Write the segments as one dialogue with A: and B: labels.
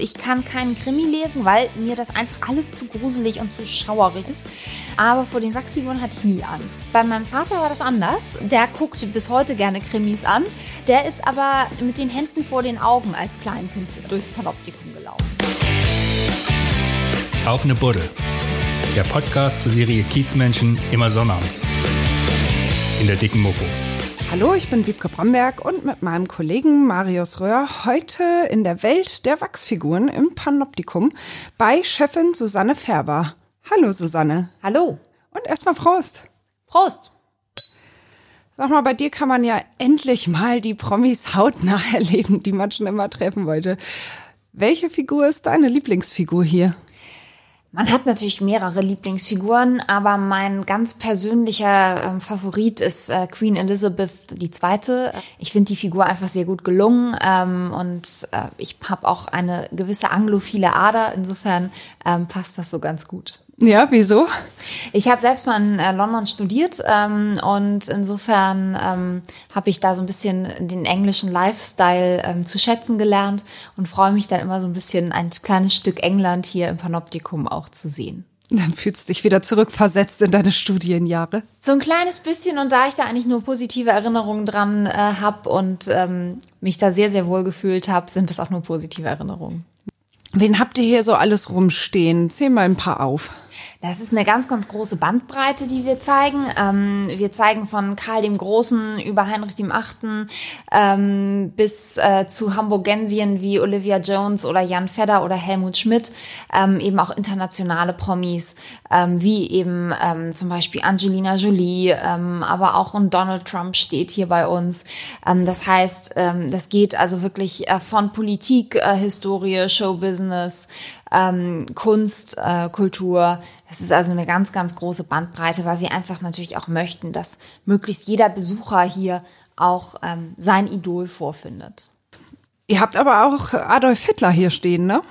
A: Ich kann keinen Krimi lesen, weil mir das einfach alles zu gruselig und zu schauerig ist. Aber vor den Wachsfiguren hatte ich nie Angst. Bei meinem Vater war das anders. Der guckt bis heute gerne Krimis an. Der ist aber mit den Händen vor den Augen als Kleinkind durchs Panoptikum gelaufen.
B: Auf eine Buddel. Der Podcast zur Serie Kiezmenschen immer sonnabends. In der dicken Mopo.
C: Hallo, ich bin Wiebke Bromberg und mit meinem Kollegen Marius Röhr heute in der Welt der Wachsfiguren im Panoptikum bei Chefin Susanne Färber. Hallo Susanne.
A: Hallo.
C: Und erstmal Prost.
A: Prost.
C: Sag mal, bei dir kann man ja endlich mal die Promis hautnah erleben, die man schon immer treffen wollte. Welche Figur ist deine Lieblingsfigur hier?
A: Man hat natürlich mehrere Lieblingsfiguren, aber mein ganz persönlicher äh, Favorit ist äh, Queen Elizabeth II. Ich finde die Figur einfach sehr gut gelungen ähm, und äh, ich habe auch eine gewisse anglophile Ader. Insofern ähm, passt das so ganz gut.
C: Ja, wieso?
A: Ich habe selbst mal in äh, London studiert ähm, und insofern ähm, habe ich da so ein bisschen den englischen Lifestyle ähm, zu schätzen gelernt und freue mich dann immer so ein bisschen ein kleines Stück England hier im Panoptikum auch zu sehen.
C: Dann fühlst du dich wieder zurückversetzt in deine Studienjahre.
A: So ein kleines bisschen und da ich da eigentlich nur positive Erinnerungen dran äh, habe und ähm, mich da sehr, sehr wohl gefühlt habe, sind das auch nur positive Erinnerungen.
C: Wen habt ihr hier so alles rumstehen? Zähl mal ein paar auf.
A: Das ist eine ganz, ganz große Bandbreite, die wir zeigen. Ähm, wir zeigen von Karl dem Großen über Heinrich dem Achten ähm, bis äh, zu Hamburgensien wie Olivia Jones oder Jan Fedder oder Helmut Schmidt, ähm, eben auch internationale Promis, ähm, wie eben ähm, zum Beispiel Angelina Jolie, ähm, aber auch ein Donald Trump steht hier bei uns. Das heißt, das geht also wirklich äh, von Politik, äh, Historie, Showbusiness, ähm, Kunst, äh, Kultur. Das ist also eine ganz, ganz große Bandbreite, weil wir einfach natürlich auch möchten, dass möglichst jeder Besucher hier auch ähm, sein Idol vorfindet.
C: Ihr habt aber auch Adolf Hitler hier stehen, ne?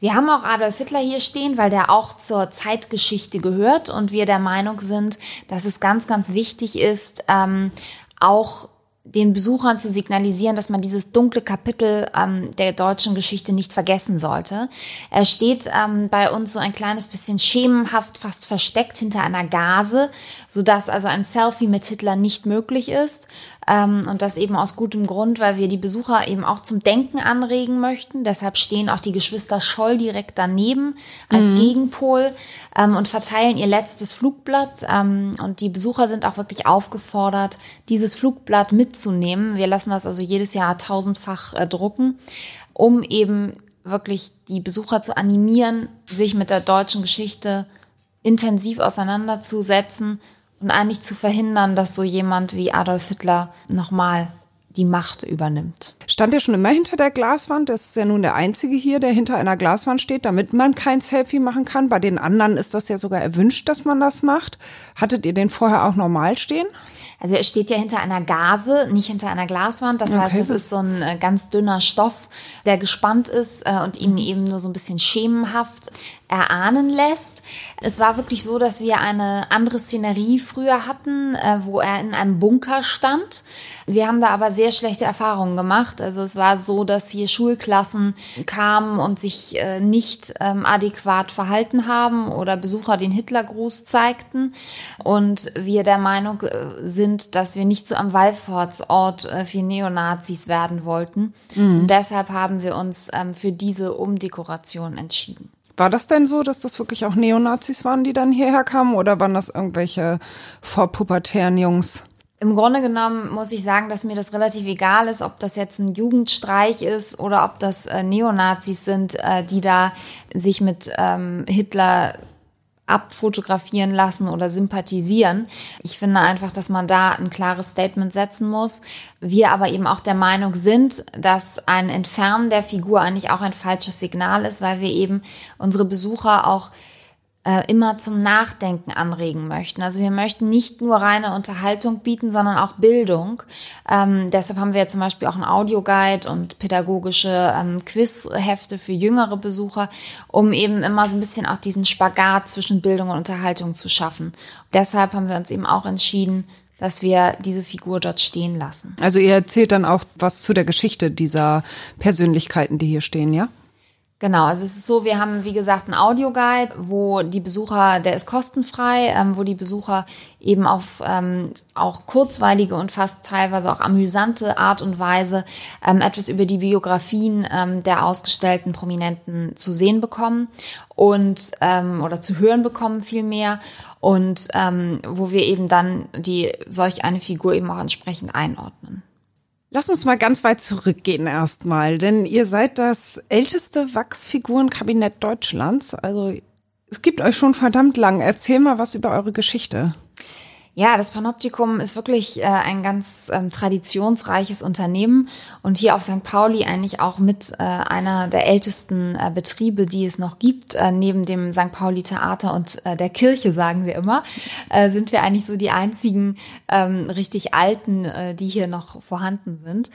A: Wir haben auch Adolf Hitler hier stehen, weil der auch zur Zeitgeschichte gehört und wir der Meinung sind, dass es ganz, ganz wichtig ist, ähm, auch den Besuchern zu signalisieren, dass man dieses dunkle Kapitel ähm, der deutschen Geschichte nicht vergessen sollte. Er steht ähm, bei uns so ein kleines bisschen schemenhaft, fast versteckt hinter einer Gase, sodass also ein Selfie mit Hitler nicht möglich ist. Ähm, und das eben aus gutem Grund, weil wir die Besucher eben auch zum Denken anregen möchten. Deshalb stehen auch die Geschwister Scholl direkt daneben als mhm. Gegenpol ähm, und verteilen ihr letztes Flugblatt. Ähm, und die Besucher sind auch wirklich aufgefordert, dieses Flugblatt mitzunehmen. Wir lassen das also jedes Jahr tausendfach äh, drucken, um eben wirklich die Besucher zu animieren, sich mit der deutschen Geschichte intensiv auseinanderzusetzen und eigentlich zu verhindern, dass so jemand wie Adolf Hitler nochmal die Macht übernimmt.
C: Stand er schon immer hinter der Glaswand? Das ist ja nun der einzige hier, der hinter einer Glaswand steht, damit man kein Selfie machen kann. Bei den anderen ist das ja sogar erwünscht, dass man das macht. Hattet ihr den vorher auch normal stehen?
A: Also er steht ja hinter einer Gase, nicht hinter einer Glaswand. Das okay. heißt, es ist so ein äh, ganz dünner Stoff, der gespannt ist äh, und ihn eben nur so ein bisschen schemenhaft erahnen lässt. Es war wirklich so, dass wir eine andere Szenerie früher hatten, äh, wo er in einem Bunker stand. Wir haben da aber sehr schlechte Erfahrungen gemacht. Also es war so, dass hier Schulklassen kamen und sich nicht ähm, adäquat verhalten haben oder Besucher den Hitlergruß zeigten. Und wir der Meinung äh, sind, dass wir nicht so am Wallfahrtsort äh, für Neonazis werden wollten. Mhm. Und deshalb haben wir uns ähm, für diese Umdekoration entschieden.
C: War das denn so, dass das wirklich auch Neonazis waren, die dann hierher kamen oder waren das irgendwelche vorpubertären Jungs?
A: Im Grunde genommen muss ich sagen, dass mir das relativ egal ist, ob das jetzt ein Jugendstreich ist oder ob das äh, Neonazis sind, äh, die da sich mit ähm, Hitler abfotografieren lassen oder sympathisieren. Ich finde einfach, dass man da ein klares Statement setzen muss. Wir aber eben auch der Meinung sind, dass ein Entfernen der Figur eigentlich auch ein falsches Signal ist, weil wir eben unsere Besucher auch äh, immer zum Nachdenken anregen möchten. Also wir möchten nicht nur reine Unterhaltung bieten, sondern auch Bildung. Ähm, deshalb haben wir zum Beispiel auch einen Audioguide und pädagogische ähm, Quizhefte für jüngere Besucher, um eben immer so ein bisschen auch diesen Spagat zwischen Bildung und Unterhaltung zu schaffen. Deshalb haben wir uns eben auch entschieden, dass wir diese Figur dort stehen lassen.
C: Also ihr erzählt dann auch was zu der Geschichte dieser Persönlichkeiten, die hier stehen, ja?
A: Genau, also es ist so, wir haben wie gesagt einen Audioguide, wo die Besucher, der ist kostenfrei, ähm, wo die Besucher eben auf ähm, auch kurzweilige und fast teilweise auch amüsante Art und Weise ähm, etwas über die Biografien ähm, der ausgestellten Prominenten zu sehen bekommen und ähm, oder zu hören bekommen vielmehr und ähm, wo wir eben dann die solch eine Figur eben auch entsprechend einordnen.
C: Lass uns mal ganz weit zurückgehen erstmal, denn ihr seid das älteste Wachsfigurenkabinett Deutschlands. Also es gibt euch schon verdammt lang. Erzähl mal was über eure Geschichte.
A: Ja, das Panoptikum ist wirklich äh, ein ganz ähm, traditionsreiches Unternehmen und hier auf St. Pauli eigentlich auch mit äh, einer der ältesten äh, Betriebe, die es noch gibt. Äh, neben dem St. Pauli Theater und äh, der Kirche, sagen wir immer, äh, sind wir eigentlich so die einzigen ähm, richtig alten, die hier noch vorhanden sind.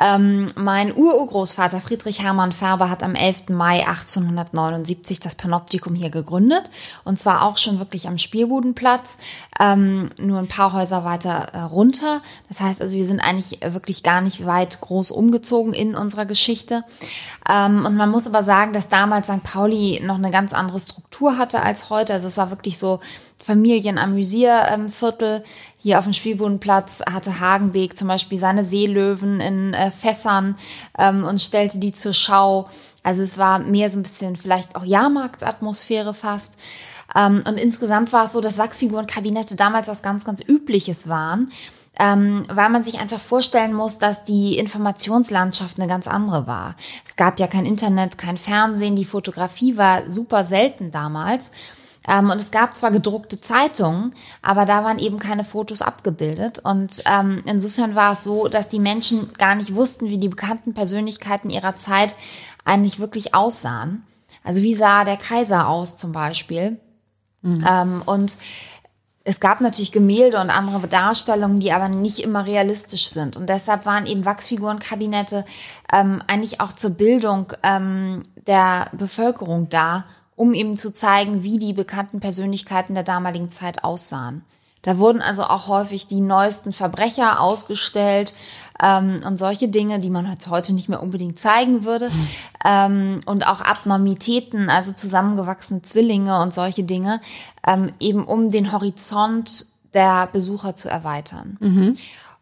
A: Ähm, mein Ururgroßvater Friedrich Hermann Färber hat am 11. Mai 1879 das Panoptikum hier gegründet und zwar auch schon wirklich am Spielbudenplatz. Nur ein paar Häuser weiter äh, runter. Das heißt also, wir sind eigentlich wirklich gar nicht weit groß umgezogen in unserer Geschichte. Ähm, und man muss aber sagen, dass damals St. Pauli noch eine ganz andere Struktur hatte als heute. Also es war wirklich so Familienamüsierviertel. Hier auf dem Spielbodenplatz hatte Hagenbeek zum Beispiel seine Seelöwen in äh, Fässern ähm, und stellte die zur Schau. Also es war mehr so ein bisschen vielleicht auch Jahrmarktsatmosphäre fast. Ähm, und insgesamt war es so, dass Wachsfigurenkabinette damals was ganz, ganz Übliches waren. Ähm, weil man sich einfach vorstellen muss, dass die Informationslandschaft eine ganz andere war. Es gab ja kein Internet, kein Fernsehen, die Fotografie war super selten damals. Ähm, und es gab zwar gedruckte Zeitungen, aber da waren eben keine Fotos abgebildet. Und insofern war es so, dass die Menschen gar nicht wussten, wie die bekannten Persönlichkeiten ihrer Zeit eigentlich wirklich aussahen. Also wie sah der Kaiser aus zum Beispiel? Mhm. Ähm, und es gab natürlich Gemälde und andere Darstellungen, die aber nicht immer realistisch sind. Und deshalb waren eben Wachsfigurenkabinette ähm, eigentlich auch zur Bildung ähm, der Bevölkerung da, um eben zu zeigen, wie die bekannten Persönlichkeiten der damaligen Zeit aussahen. Da wurden also auch häufig die neuesten Verbrecher ausgestellt ähm, und solche Dinge, die man heute nicht mehr unbedingt zeigen würde. Ähm, und auch Abnormitäten, also zusammengewachsene Zwillinge und solche Dinge, ähm, eben um den Horizont der Besucher zu erweitern. Mhm.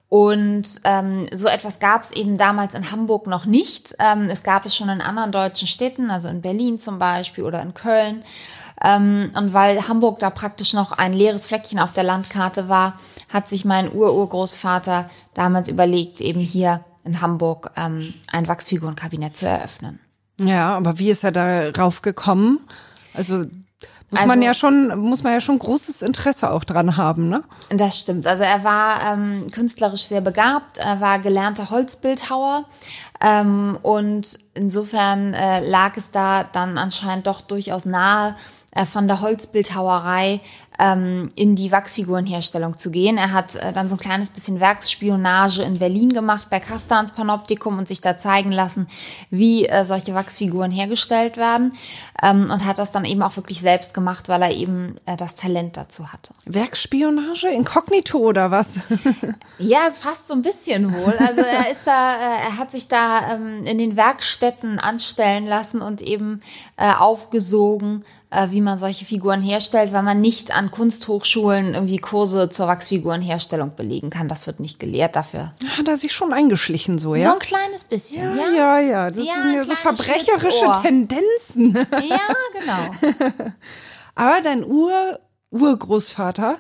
A: Und ähm, so etwas gab es eben damals in Hamburg noch nicht. Ähm, es gab es schon in anderen deutschen Städten, also in Berlin zum Beispiel oder in Köln. Ähm, und weil Hamburg da praktisch noch ein leeres Fleckchen auf der Landkarte war, hat sich mein Ururgroßvater damals überlegt, eben hier in Hamburg ähm, ein Wachsfigurenkabinett zu eröffnen.
C: Ja, aber wie ist er darauf gekommen? Also muss also, man ja schon, muss man ja schon großes Interesse auch dran haben, ne?
A: Das stimmt. Also er war ähm, künstlerisch sehr begabt, er war gelernter Holzbildhauer ähm, und insofern äh, lag es da dann anscheinend doch durchaus nahe, von der Holzbildhauerei ähm, in die Wachsfigurenherstellung zu gehen. Er hat äh, dann so ein kleines bisschen Werksspionage in Berlin gemacht bei Castans Panoptikum und sich da zeigen lassen, wie äh, solche Wachsfiguren hergestellt werden ähm, und hat das dann eben auch wirklich selbst gemacht, weil er eben äh, das Talent dazu hatte.
C: Werksspionage inkognito oder was?
A: ja, es fast so ein bisschen wohl. Also er ist da, äh, er hat sich da ähm, in den Werkstätten anstellen lassen und eben äh, aufgesogen äh, wie man solche Figuren herstellt, weil man nicht an Kunsthochschulen irgendwie Kurse zur Wachsfigurenherstellung belegen kann. Das wird nicht gelehrt dafür.
C: Hat er sich schon eingeschlichen so, ja?
A: So ein kleines bisschen,
C: ja. Ja, ja, ja. Das ja, sind ja so verbrecherische Tendenzen.
A: Ja, genau.
C: Aber dein Ur Urgroßvater,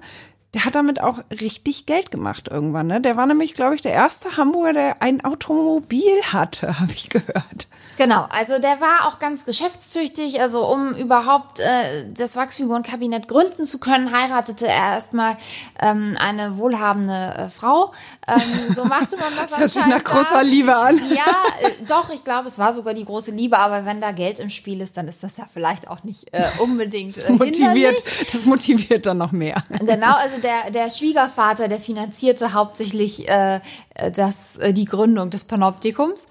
C: der hat damit auch richtig Geld gemacht irgendwann. Ne? Der war nämlich, glaube ich, der erste Hamburger, der ein Automobil hatte, habe ich gehört.
A: Genau, also der war auch ganz geschäftstüchtig. Also um überhaupt äh, das Wachsfigurenkabinett gründen zu können, heiratete er erstmal ähm, eine wohlhabende äh, Frau. Ähm, so machte man das.
C: das hört sich nach großer Liebe an.
A: Ja, äh, doch, ich glaube, es war sogar die große Liebe. Aber wenn da Geld im Spiel ist, dann ist das ja vielleicht auch nicht äh, unbedingt
C: das motiviert. Das motiviert dann noch mehr.
A: Genau, also der der Schwiegervater, der finanzierte hauptsächlich äh, das äh, die Gründung des Panoptikums.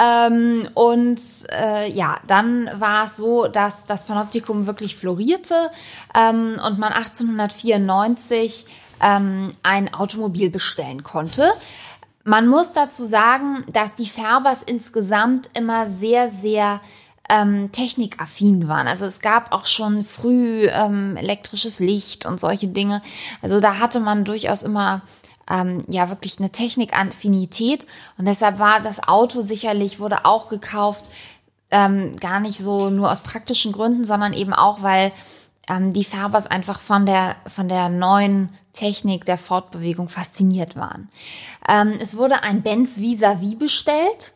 A: Ähm, und äh, ja, dann war es so, dass das Panoptikum wirklich florierte ähm, und man 1894 ähm, ein Automobil bestellen konnte. Man muss dazu sagen, dass die Färbers insgesamt immer sehr, sehr ähm, technikaffin waren. Also es gab auch schon früh ähm, elektrisches Licht und solche Dinge. Also da hatte man durchaus immer ähm, ja wirklich eine Technikaffinität und deshalb war das Auto sicherlich wurde auch gekauft ähm, gar nicht so nur aus praktischen Gründen, sondern eben auch weil ähm, die Färbers einfach von der von der neuen Technik der Fortbewegung fasziniert waren. Ähm, es wurde ein Benz vis-à-vis bestellt.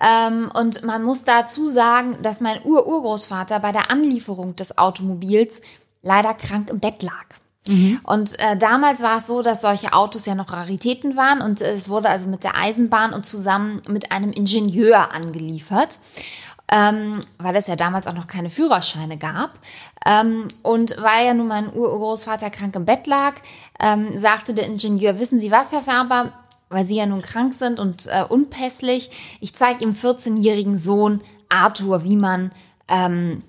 A: Ähm, und man muss dazu sagen, dass mein Ur-Urgroßvater bei der Anlieferung des Automobils leider krank im Bett lag. Mhm. Und äh, damals war es so, dass solche Autos ja noch Raritäten waren und äh, es wurde also mit der Eisenbahn und zusammen mit einem Ingenieur angeliefert. Ähm, weil es ja damals auch noch keine Führerscheine gab. Ähm, und weil ja nun mein Urgroßvater krank im Bett lag, ähm, sagte der Ingenieur, wissen Sie was, Herr Färber, weil Sie ja nun krank sind und äh, unpässlich, ich zeige Ihrem 14-jährigen Sohn Arthur, wie man ähm,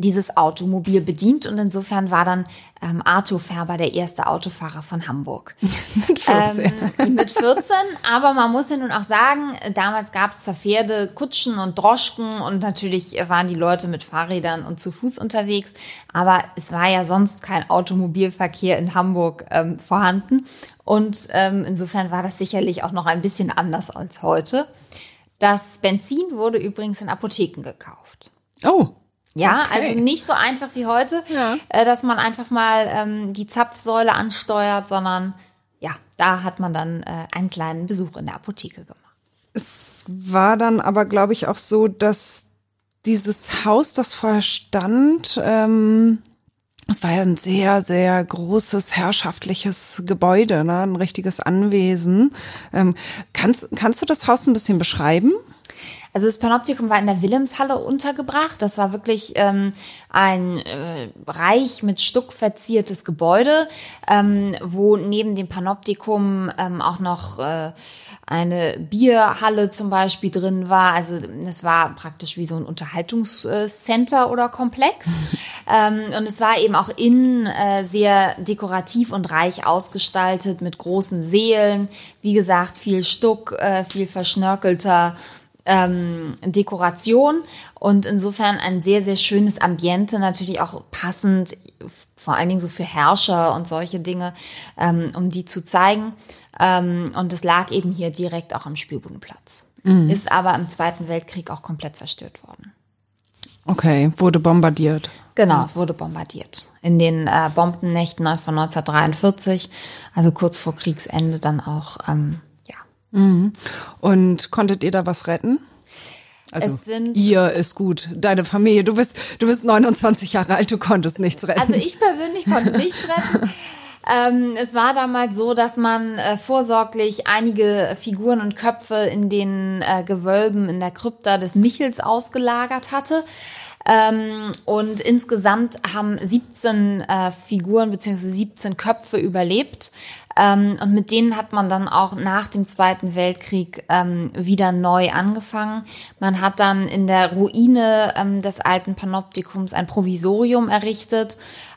A: dieses Automobil bedient und insofern war dann ähm, Arthur Färber der erste Autofahrer von Hamburg.
C: mit 14.
A: Ähm, mit 14, aber man muss ja nun auch sagen, damals gab es zwar Pferde, Kutschen und Droschken und natürlich waren die Leute mit Fahrrädern und zu Fuß unterwegs, aber es war ja sonst kein Automobilverkehr in Hamburg ähm, vorhanden und ähm, insofern war das sicherlich auch noch ein bisschen anders als heute. Das Benzin wurde übrigens in Apotheken gekauft.
C: Oh.
A: Ja, okay. also nicht so einfach wie heute, ja. äh, dass man einfach mal ähm, die Zapfsäule ansteuert, sondern ja, da hat man dann äh, einen kleinen Besuch in der Apotheke gemacht.
C: Es war dann aber, glaube ich, auch so, dass dieses Haus, das vorher stand, ähm, es war ja ein sehr, sehr großes herrschaftliches Gebäude, ne? ein richtiges Anwesen. Ähm, kannst, kannst du das Haus ein bisschen beschreiben?
A: Also das Panoptikum war in der Wilhelmshalle untergebracht. Das war wirklich ähm, ein äh, reich mit Stuck verziertes Gebäude, ähm, wo neben dem Panoptikum ähm, auch noch äh, eine Bierhalle zum Beispiel drin war. Also es war praktisch wie so ein Unterhaltungscenter oder Komplex. ähm, und es war eben auch innen äh, sehr dekorativ und reich ausgestaltet mit großen Seelen. Wie gesagt, viel Stuck, äh, viel verschnörkelter ähm, Dekoration und insofern ein sehr, sehr schönes Ambiente, natürlich auch passend, vor allen Dingen so für Herrscher und solche Dinge, ähm, um die zu zeigen. Ähm, und es lag eben hier direkt auch am Spielbodenplatz. Mhm. Ist aber im Zweiten Weltkrieg auch komplett zerstört worden.
C: Okay, wurde bombardiert.
A: Genau, es wurde bombardiert. In den äh, Bombennächten von 1943, also kurz vor Kriegsende dann auch ähm,
C: Mhm. Und konntet ihr da was retten? Also ihr ist gut, deine Familie. Du bist, du bist 29 Jahre alt, du konntest nichts retten.
A: Also ich persönlich konnte nichts retten. Ähm, es war damals so, dass man äh, vorsorglich einige Figuren und Köpfe in den äh, Gewölben in der Krypta des Michels ausgelagert hatte. Ähm, und insgesamt haben 17 äh, Figuren bzw. 17 Köpfe überlebt. Ähm, und mit denen hat man dann auch nach dem Zweiten Weltkrieg ähm, wieder neu angefangen. Man hat dann in der Ruine ähm, des alten Panoptikums ein Provisorium errichtet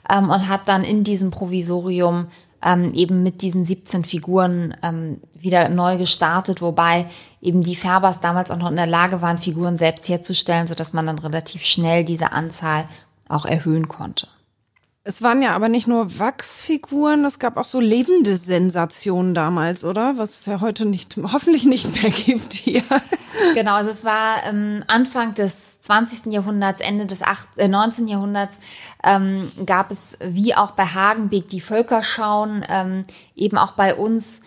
A: ähm, und hat dann in diesem Provisorium ähm, eben mit diesen 17 Figuren ähm, wieder neu gestartet, wobei eben die Färbers damals auch noch in der Lage waren, Figuren selbst herzustellen, sodass man dann relativ schnell diese Anzahl auch erhöhen konnte.
C: Es waren ja aber nicht nur Wachsfiguren, es gab auch so lebende Sensationen damals, oder? Was es ja heute nicht, hoffentlich nicht mehr gibt hier.
A: Genau, also es war ähm, Anfang des 20. Jahrhunderts, Ende des 8, äh, 19. Jahrhunderts ähm, gab es wie auch bei Hagenbeck die Völkerschauen, ähm, eben auch bei uns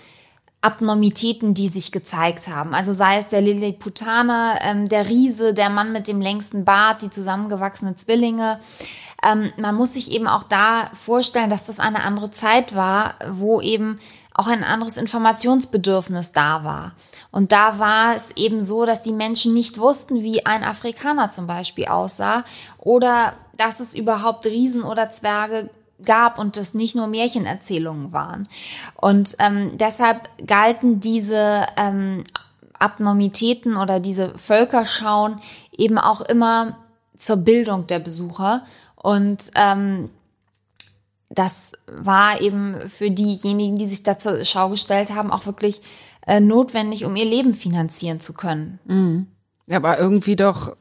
A: Abnormitäten, die sich gezeigt haben. Also sei es der Lilliputaner, ähm, der Riese, der Mann mit dem längsten Bart, die zusammengewachsenen Zwillinge ähm, man muss sich eben auch da vorstellen, dass das eine andere Zeit war, wo eben auch ein anderes Informationsbedürfnis da war. Und da war es eben so, dass die Menschen nicht wussten, wie ein Afrikaner zum Beispiel aussah oder dass es überhaupt Riesen oder Zwerge gab und es nicht nur Märchenerzählungen waren. Und ähm, deshalb galten diese ähm, Abnormitäten oder diese Völkerschauen eben auch immer zur Bildung der Besucher und ähm, das war eben für diejenigen, die sich da zur Schau gestellt haben, auch wirklich äh, notwendig, um ihr Leben finanzieren zu können.
C: Mhm. Ja, aber irgendwie doch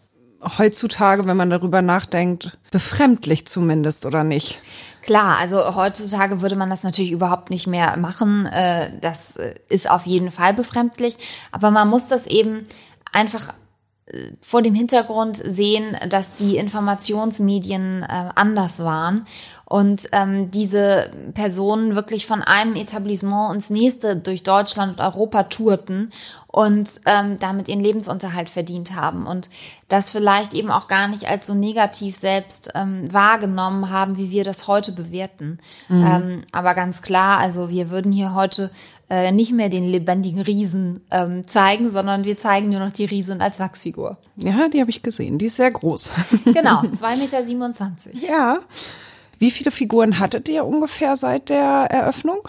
C: heutzutage, wenn man darüber nachdenkt, befremdlich zumindest, oder nicht?
A: Klar, also heutzutage würde man das natürlich überhaupt nicht mehr machen. Äh, das äh, ist auf jeden Fall befremdlich. Aber man muss das eben einfach vor dem Hintergrund sehen, dass die Informationsmedien äh, anders waren und ähm, diese Personen wirklich von einem Etablissement ins nächste durch Deutschland und Europa tourten und ähm, damit ihren Lebensunterhalt verdient haben und das vielleicht eben auch gar nicht als so negativ selbst ähm, wahrgenommen haben, wie wir das heute bewerten. Mhm. Ähm, aber ganz klar, also wir würden hier heute äh, nicht mehr den lebendigen Riesen ähm, zeigen, sondern wir zeigen nur noch die Riesen als Wachsfigur.
C: Ja, die habe ich gesehen. Die ist sehr groß.
A: Genau, 2,27 Meter.
C: Ja. Wie viele Figuren hattet ihr ungefähr seit der Eröffnung?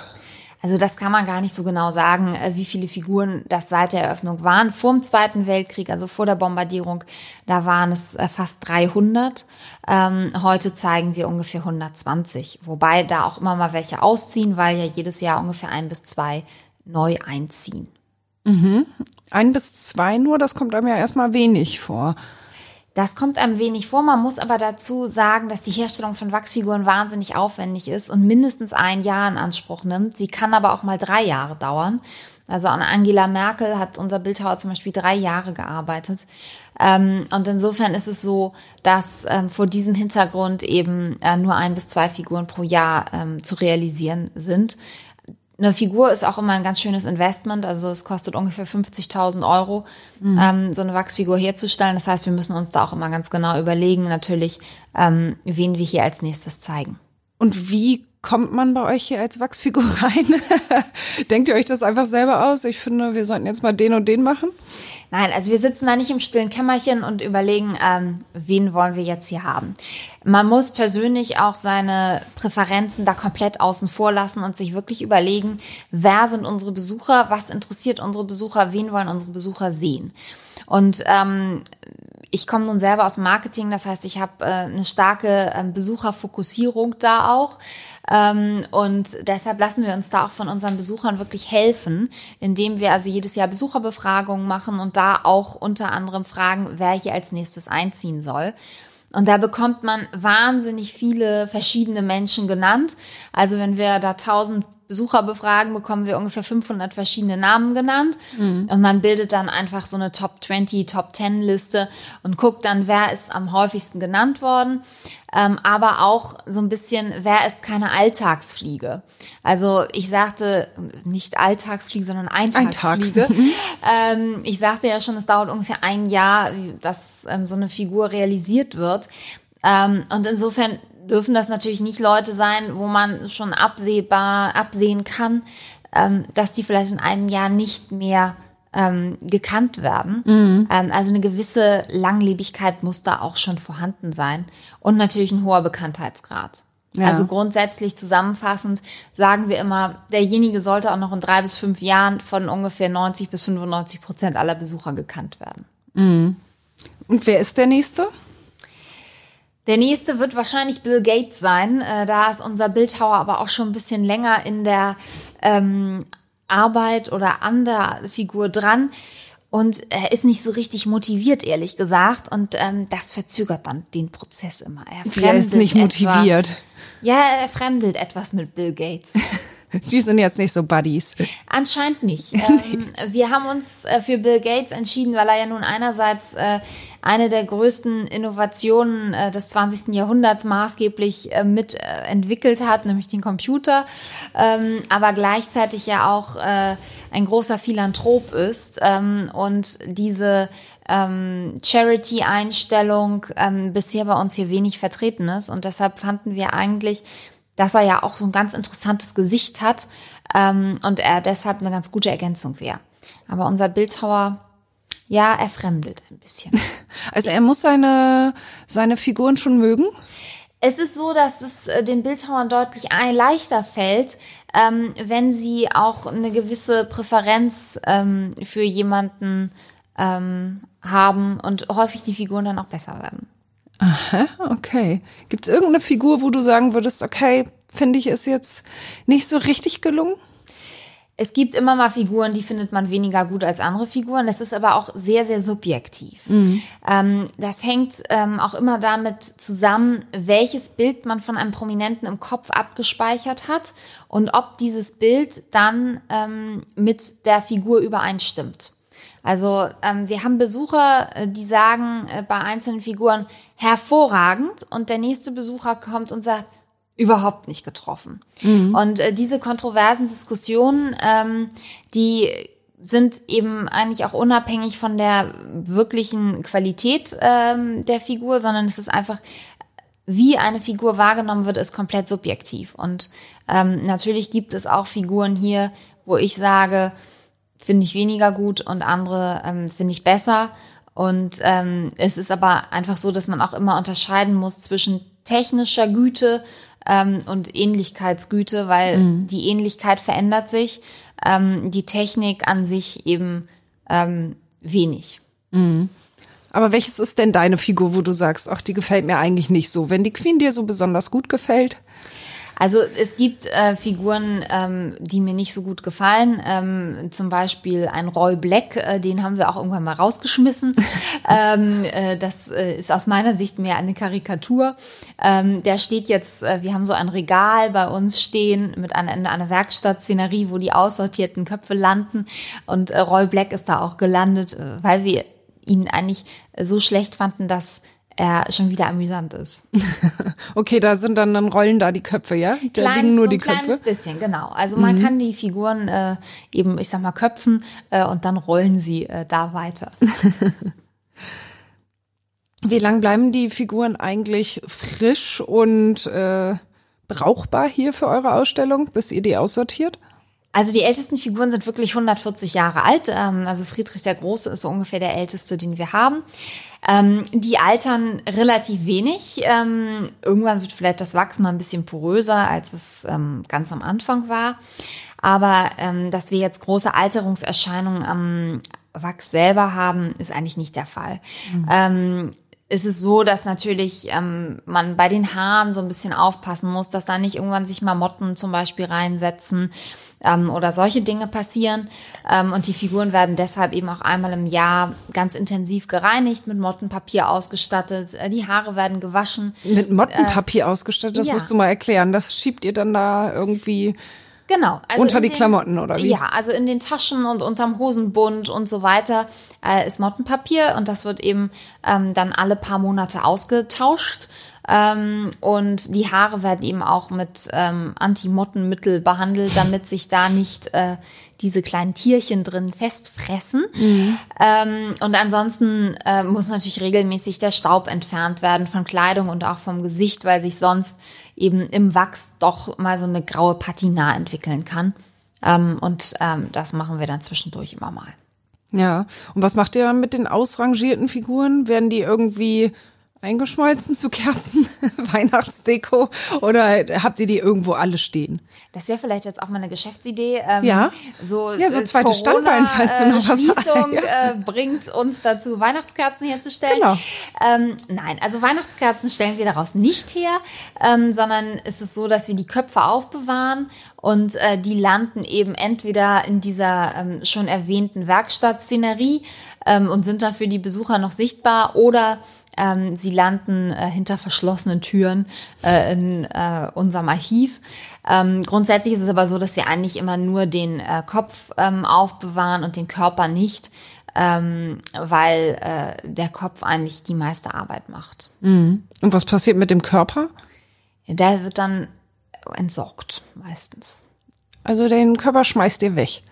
A: Also das kann man gar nicht so genau sagen, äh, wie viele Figuren das seit der Eröffnung waren. Vor dem Zweiten Weltkrieg, also vor der Bombardierung, da waren es äh, fast 300. Ähm, heute zeigen wir ungefähr 120, wobei da auch immer mal welche ausziehen, weil ja jedes Jahr ungefähr ein bis zwei neu einziehen.
C: Mhm. Ein bis zwei nur, das kommt einem ja erstmal wenig vor.
A: Das kommt einem wenig vor. Man muss aber dazu sagen, dass die Herstellung von Wachsfiguren wahnsinnig aufwendig ist und mindestens ein Jahr in Anspruch nimmt. Sie kann aber auch mal drei Jahre dauern. Also an Angela Merkel hat unser Bildhauer zum Beispiel drei Jahre gearbeitet. Ähm, und insofern ist es so, dass ähm, vor diesem Hintergrund eben äh, nur ein bis zwei Figuren pro Jahr ähm, zu realisieren sind eine Figur ist auch immer ein ganz schönes Investment. Also es kostet ungefähr 50.000 Euro, mhm. ähm, so eine Wachsfigur herzustellen. Das heißt, wir müssen uns da auch immer ganz genau überlegen, natürlich, ähm, wen wir hier als nächstes zeigen.
C: Und wie kommt man bei euch hier als Wachsfigur rein? Denkt ihr euch das einfach selber aus? Ich finde, wir sollten jetzt mal den und den machen.
A: Nein, also wir sitzen da nicht im stillen Kämmerchen und überlegen, ähm, wen wollen wir jetzt hier haben. Man muss persönlich auch seine Präferenzen da komplett außen vor lassen und sich wirklich überlegen, wer sind unsere Besucher, was interessiert unsere Besucher, wen wollen unsere Besucher sehen. Und ähm, ich komme nun selber aus Marketing, das heißt, ich habe äh, eine starke äh, Besucherfokussierung da auch. Ähm, und deshalb lassen wir uns da auch von unseren Besuchern wirklich helfen, indem wir also jedes Jahr Besucherbefragungen machen und da auch unter anderem fragen, wer hier als nächstes einziehen soll. Und da bekommt man wahnsinnig viele verschiedene Menschen genannt. Also wenn wir da tausend Besucherbefragen bekommen wir ungefähr 500 verschiedene Namen genannt mhm. und man bildet dann einfach so eine Top 20, Top 10 Liste und guckt dann, wer ist am häufigsten genannt worden, ähm, aber auch so ein bisschen, wer ist keine Alltagsfliege. Also ich sagte nicht Alltagsfliege, sondern Eintagsfliege. Eintags. Mhm. ähm, ich sagte ja schon, es dauert ungefähr ein Jahr, dass ähm, so eine Figur realisiert wird ähm, und insofern dürfen das natürlich nicht Leute sein, wo man schon absehbar, absehen kann, ähm, dass die vielleicht in einem Jahr nicht mehr ähm, gekannt werden. Mhm. Ähm, also eine gewisse Langlebigkeit muss da auch schon vorhanden sein und natürlich ein hoher Bekanntheitsgrad. Ja. Also grundsätzlich zusammenfassend sagen wir immer, derjenige sollte auch noch in drei bis fünf Jahren von ungefähr 90 bis 95 Prozent aller Besucher gekannt werden.
C: Mhm. Und wer ist der nächste?
A: Der nächste wird wahrscheinlich Bill Gates sein. Äh, da ist unser Bildhauer aber auch schon ein bisschen länger in der ähm, Arbeit oder an der Figur dran. Und er ist nicht so richtig motiviert, ehrlich gesagt. Und ähm, das verzögert dann den Prozess immer.
C: Er, er ist nicht motiviert. Etwa,
A: ja, er fremdelt etwas mit Bill Gates.
C: Die sind jetzt nicht so Buddies.
A: Anscheinend nicht. Ähm, wir haben uns äh, für Bill Gates entschieden, weil er ja nun einerseits äh, eine der größten Innovationen äh, des 20. Jahrhunderts maßgeblich äh, mit äh, entwickelt hat, nämlich den Computer, ähm, aber gleichzeitig ja auch äh, ein großer Philanthrop ist ähm, und diese ähm, Charity-Einstellung ähm, bisher bei uns hier wenig vertreten ist. Und deshalb fanden wir eigentlich, dass er ja auch so ein ganz interessantes Gesicht hat ähm, und er deshalb eine ganz gute Ergänzung wäre. Aber unser Bildhauer, ja, er fremdelt ein bisschen.
C: Also er muss seine, seine Figuren schon mögen?
A: Es ist so, dass es äh, den Bildhauern deutlich leichter fällt, ähm, wenn sie auch eine gewisse Präferenz ähm, für jemanden ähm, haben und häufig die Figuren dann auch besser werden.
C: Aha, okay. Gibt es irgendeine Figur, wo du sagen würdest, okay, finde ich, ist jetzt nicht so richtig gelungen?
A: Es gibt immer mal Figuren, die findet man weniger gut als andere Figuren. Das ist aber auch sehr, sehr subjektiv. Ähm, das hängt ähm, auch immer damit zusammen, welches Bild man von einem Prominenten im Kopf abgespeichert hat und ob dieses Bild dann ähm, mit der Figur übereinstimmt. Also ähm, wir haben Besucher, äh, die sagen äh, bei einzelnen Figuren hervorragend und der nächste Besucher kommt und sagt, überhaupt nicht getroffen. Und äh, diese kontroversen Diskussionen, ähm, die sind eben eigentlich auch unabhängig von der wirklichen Qualität ähm, der Figur, sondern es ist einfach, wie eine Figur wahrgenommen wird, ist komplett subjektiv. Und ähm, natürlich gibt es auch Figuren hier, wo ich sage, finde ich weniger gut und andere ähm, finde ich besser. Und ähm, es ist aber einfach so, dass man auch immer unterscheiden muss zwischen technischer Güte ähm, und Ähnlichkeitsgüte, weil die Ähnlichkeit verändert sich, ähm, die Technik an sich eben ähm, wenig.
C: Aber welches ist denn deine Figur, wo du sagst, ach, die gefällt mir eigentlich nicht so? Wenn die Queen dir so besonders gut gefällt,
A: Also es gibt äh, Figuren, ähm, die mir nicht so gut gefallen. Ähm, zum Beispiel ein Roy Black, äh, den haben wir auch irgendwann mal rausgeschmissen. ähm, äh, das äh, ist aus meiner Sicht mehr eine Karikatur. Ähm, der steht jetzt, äh, wir haben so ein Regal bei uns stehen mit einer, einer Werkstattszenerie, wo die aussortierten Köpfe landen. Und äh, Roy Black ist da auch gelandet, äh, weil wir ihn eigentlich so schlecht fanden, dass er schon wieder amüsant ist.
C: okay, da sind dann, dann rollen da die Köpfe, ja? Da
A: Kleines,
C: liegen nur
A: so
C: die
A: ein kleines
C: Köpfe. Mhm.
A: bisschen, genau. Also man kann die Figuren äh, eben, ich sag mal, köpfen äh, und dann rollen sie äh, da weiter.
C: Wie lang bleiben die Figuren eigentlich frisch und äh, brauchbar hier für eure Ausstellung, bis ihr die aussortiert?
A: Also die ältesten Figuren sind wirklich 140 Jahre alt. Ähm, also Friedrich der Große ist so ungefähr der älteste, den wir haben. Ähm, die altern relativ wenig. Ähm, irgendwann wird vielleicht das Wachs mal ein bisschen poröser, als es ähm, ganz am Anfang war. Aber ähm, dass wir jetzt große Alterungserscheinungen am Wachs selber haben, ist eigentlich nicht der Fall. Ähm, es ist so, dass natürlich ähm, man bei den Haaren so ein bisschen aufpassen muss, dass da nicht irgendwann sich mal Motten zum Beispiel reinsetzen ähm, oder solche Dinge passieren. Ähm, und die Figuren werden deshalb eben auch einmal im Jahr ganz intensiv gereinigt, mit Mottenpapier ausgestattet. Äh, die Haare werden gewaschen.
C: Mit Mottenpapier ausgestattet, das
A: ja.
C: musst du mal erklären. Das schiebt ihr dann da irgendwie
A: Genau. Also
C: unter die
A: den-
C: Klamotten, oder wie?
A: Ja, also in den Taschen und unterm Hosenbund und so weiter äh, ist Mottenpapier und das wird eben ähm, dann alle paar Monate ausgetauscht. Ähm, und die Haare werden eben auch mit ähm, Anti-Mottenmittel behandelt, damit sich da nicht äh, diese kleinen Tierchen drin festfressen. Ähm, und ansonsten äh, muss natürlich regelmäßig der Staub entfernt werden von Kleidung und auch vom Gesicht, weil sich sonst eben im Wachs doch mal so eine graue Patina entwickeln kann. Ähm, und ähm, das machen wir dann zwischendurch immer mal.
C: Ja. Und was macht ihr dann mit den ausrangierten Figuren? Werden die irgendwie eingeschmolzen zu Kerzen, Weihnachtsdeko oder habt ihr die irgendwo alle stehen?
A: Das wäre vielleicht jetzt auch mal eine Geschäftsidee. Ähm,
C: Ja.
A: So,
C: Ja, so
A: äh,
C: zweites Standbein, falls du
A: äh,
C: noch was
A: Schließung
C: hast.
A: äh, bringt uns dazu, Weihnachtskerzen herzustellen.
C: Genau.
A: Ähm, nein, also Weihnachtskerzen stellen wir daraus nicht her, ähm, sondern es ist so, dass wir die Köpfe aufbewahren und äh, die landen eben entweder in dieser ähm, schon erwähnten Werkstattszenerie ähm, und sind dann für die Besucher noch sichtbar oder ähm, sie landen äh, hinter verschlossenen Türen äh, in äh, unserem Archiv. Ähm, grundsätzlich ist es aber so, dass wir eigentlich immer nur den äh, Kopf ähm, aufbewahren und den Körper nicht, ähm, weil äh, der Kopf eigentlich die meiste Arbeit macht.
C: Und was passiert mit dem Körper?
A: Der wird dann entsorgt meistens.
C: Also den Körper schmeißt ihr weg.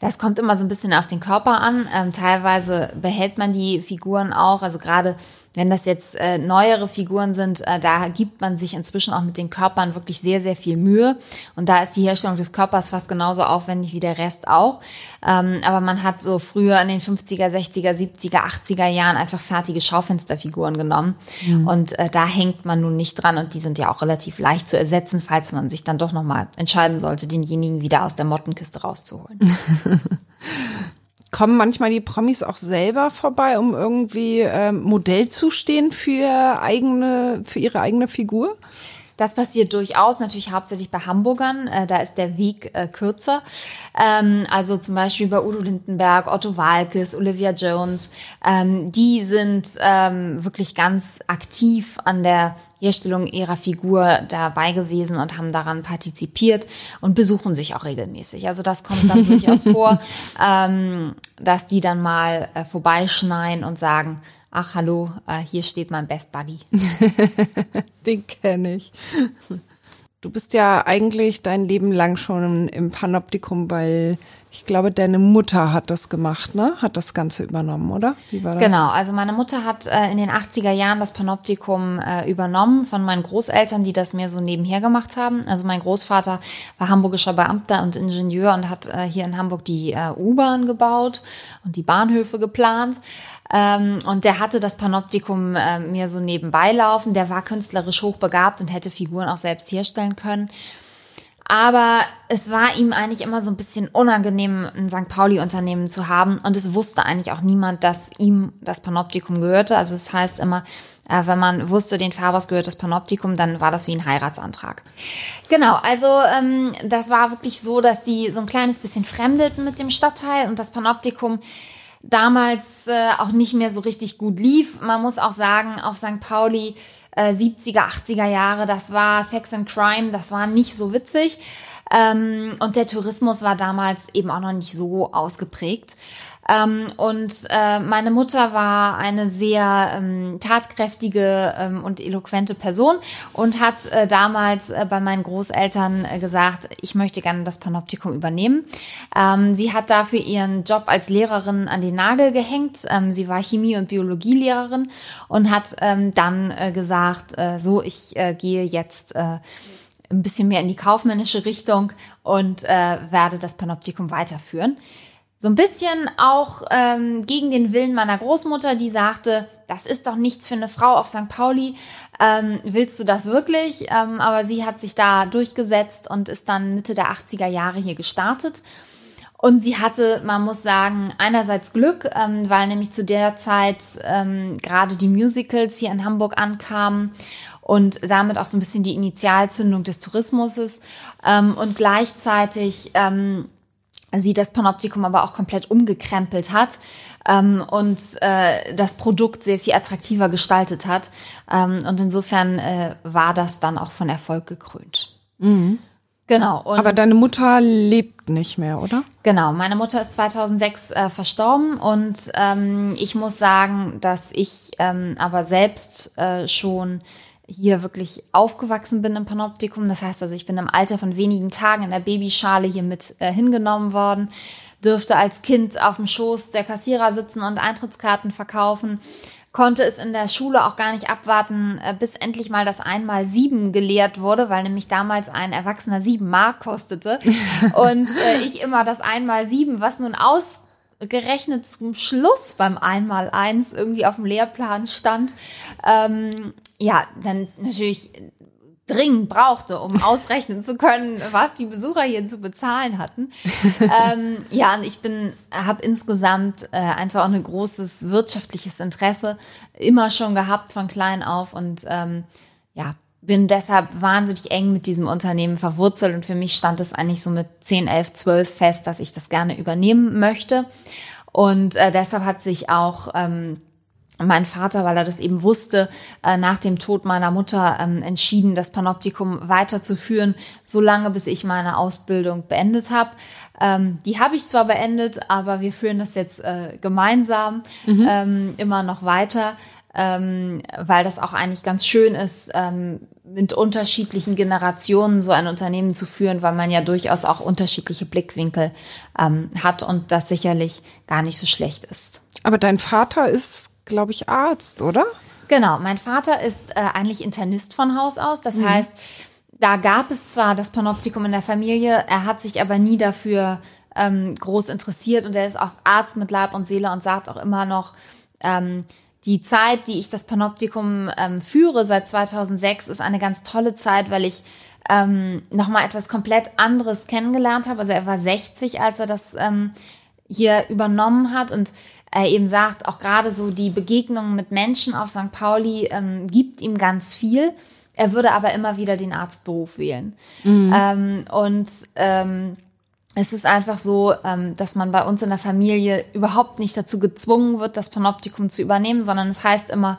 A: Das kommt immer so ein bisschen auf den Körper an. Ähm, teilweise behält man die Figuren auch. Also gerade wenn das jetzt äh, neuere Figuren sind, äh, da gibt man sich inzwischen auch mit den Körpern wirklich sehr, sehr viel Mühe. Und da ist die Herstellung des Körpers fast genauso aufwendig wie der Rest auch. Ähm, aber man hat so früher in den 50er, 60er, 70er, 80er Jahren einfach fertige Schaufensterfiguren genommen. Und äh, da hängt man nun nicht dran. Und die sind ja auch relativ leicht zu ersetzen, falls man sich dann doch nochmal entscheiden sollte, denjenigen wieder aus der Mottenkiste rauszuholen.
C: Kommen manchmal die Promis auch selber vorbei, um irgendwie ähm, Modell zu stehen für eigene, für ihre eigene Figur?
A: Das passiert durchaus, natürlich hauptsächlich bei Hamburgern. Äh, da ist der Weg äh, kürzer. Ähm, also zum Beispiel bei Udo Lindenberg, Otto Walkes, Olivia Jones. Ähm, die sind ähm, wirklich ganz aktiv an der Herstellung ihrer Figur dabei gewesen und haben daran partizipiert und besuchen sich auch regelmäßig. Also das kommt dann durchaus vor, ähm, dass die dann mal äh, vorbeischneien und sagen, ach hallo, äh, hier steht mein Best Buddy.
C: Den kenne ich. Du bist ja eigentlich dein Leben lang schon im Panoptikum, weil ich glaube, deine Mutter hat das gemacht, ne? Hat das Ganze übernommen, oder?
A: Wie war das? Genau, also meine Mutter hat äh, in den 80er Jahren das Panoptikum äh, übernommen von meinen Großeltern, die das mir so nebenher gemacht haben. Also mein Großvater war hamburgischer Beamter und Ingenieur und hat äh, hier in Hamburg die äh, U-Bahn gebaut und die Bahnhöfe geplant. Ähm, und der hatte das Panoptikum äh, mir so nebenbei laufen. Der war künstlerisch hochbegabt und hätte Figuren auch selbst herstellen können. Aber es war ihm eigentlich immer so ein bisschen unangenehm, ein St. Pauli-Unternehmen zu haben. Und es wusste eigentlich auch niemand, dass ihm das Panoptikum gehörte. Also es das heißt immer, äh, wenn man wusste, den Farbers gehört das Panoptikum, dann war das wie ein Heiratsantrag. Genau, also ähm, das war wirklich so, dass die so ein kleines bisschen fremdelten mit dem Stadtteil und das Panoptikum damals äh, auch nicht mehr so richtig gut lief. Man muss auch sagen, auf St. Pauli äh, 70er, 80er Jahre, das war Sex and Crime, das war nicht so witzig. Ähm, und der Tourismus war damals eben auch noch nicht so ausgeprägt. Ähm, und äh, meine Mutter war eine sehr ähm, tatkräftige ähm, und eloquente Person und hat äh, damals äh, bei meinen Großeltern äh, gesagt, ich möchte gerne das Panoptikum übernehmen. Ähm, sie hat dafür ihren Job als Lehrerin an den Nagel gehängt. Ähm, sie war Chemie- und Biologielehrerin und hat ähm, dann äh, gesagt, äh, so, ich äh, gehe jetzt äh, ein bisschen mehr in die kaufmännische Richtung und äh, werde das Panoptikum weiterführen. So ein bisschen auch ähm, gegen den Willen meiner Großmutter, die sagte, das ist doch nichts für eine Frau auf St. Pauli. Ähm, willst du das wirklich? Ähm, aber sie hat sich da durchgesetzt und ist dann Mitte der 80er Jahre hier gestartet. Und sie hatte, man muss sagen, einerseits Glück, ähm, weil nämlich zu der Zeit ähm, gerade die Musicals hier in Hamburg ankamen und damit auch so ein bisschen die Initialzündung des Tourismus ist. Ähm, und gleichzeitig ähm, sie das Panoptikum aber auch komplett umgekrempelt hat ähm, und äh, das Produkt sehr viel attraktiver gestaltet hat. Ähm, und insofern äh, war das dann auch von Erfolg gekrönt.
C: Mhm. Genau. Aber deine Mutter lebt nicht mehr, oder?
A: Genau, meine Mutter ist 2006 äh, verstorben und ähm, ich muss sagen, dass ich ähm, aber selbst äh, schon hier wirklich aufgewachsen bin im Panoptikum. Das heißt also, ich bin im Alter von wenigen Tagen in der Babyschale hier mit äh, hingenommen worden, dürfte als Kind auf dem Schoß der Kassierer sitzen und Eintrittskarten verkaufen, konnte es in der Schule auch gar nicht abwarten, äh, bis endlich mal das einmal sieben gelehrt wurde, weil nämlich damals ein Erwachsener sieben Mark kostete und äh, ich immer das einmal sieben, was nun aus gerechnet zum Schluss beim Einmaleins irgendwie auf dem Lehrplan stand, ähm, ja, dann natürlich dringend brauchte, um ausrechnen zu können, was die Besucher hier zu bezahlen hatten. ähm, ja, und ich bin, habe insgesamt äh, einfach auch ein großes wirtschaftliches Interesse immer schon gehabt von klein auf und ähm, ja, bin deshalb wahnsinnig eng mit diesem Unternehmen verwurzelt und für mich stand es eigentlich so mit 10, 11, 12 fest, dass ich das gerne übernehmen möchte. Und äh, deshalb hat sich auch ähm, mein Vater, weil er das eben wusste, äh, nach dem Tod meiner Mutter ähm, entschieden, das Panoptikum weiterzuführen, so lange bis ich meine Ausbildung beendet habe. Ähm, die habe ich zwar beendet, aber wir führen das jetzt äh, gemeinsam mhm. ähm, immer noch weiter ähm, weil das auch eigentlich ganz schön ist, ähm, mit unterschiedlichen Generationen so ein Unternehmen zu führen, weil man ja durchaus auch unterschiedliche Blickwinkel ähm, hat und das sicherlich gar nicht so schlecht ist.
C: Aber dein Vater ist, glaube ich, Arzt, oder?
A: Genau, mein Vater ist äh, eigentlich Internist von Haus aus. Das mhm. heißt, da gab es zwar das Panoptikum in der Familie, er hat sich aber nie dafür ähm, groß interessiert und er ist auch Arzt mit Leib und Seele und sagt auch immer noch, ähm, die Zeit, die ich das Panoptikum ähm, führe seit 2006, ist eine ganz tolle Zeit, weil ich ähm, nochmal etwas komplett anderes kennengelernt habe. Also er war 60, als er das ähm, hier übernommen hat und er eben sagt, auch gerade so die Begegnung mit Menschen auf St. Pauli ähm, gibt ihm ganz viel. Er würde aber immer wieder den Arztberuf wählen. Ähm, und ähm, es ist einfach so, ähm, dass man bei uns in der Familie überhaupt nicht dazu gezwungen wird, das Panoptikum zu übernehmen, sondern es heißt immer,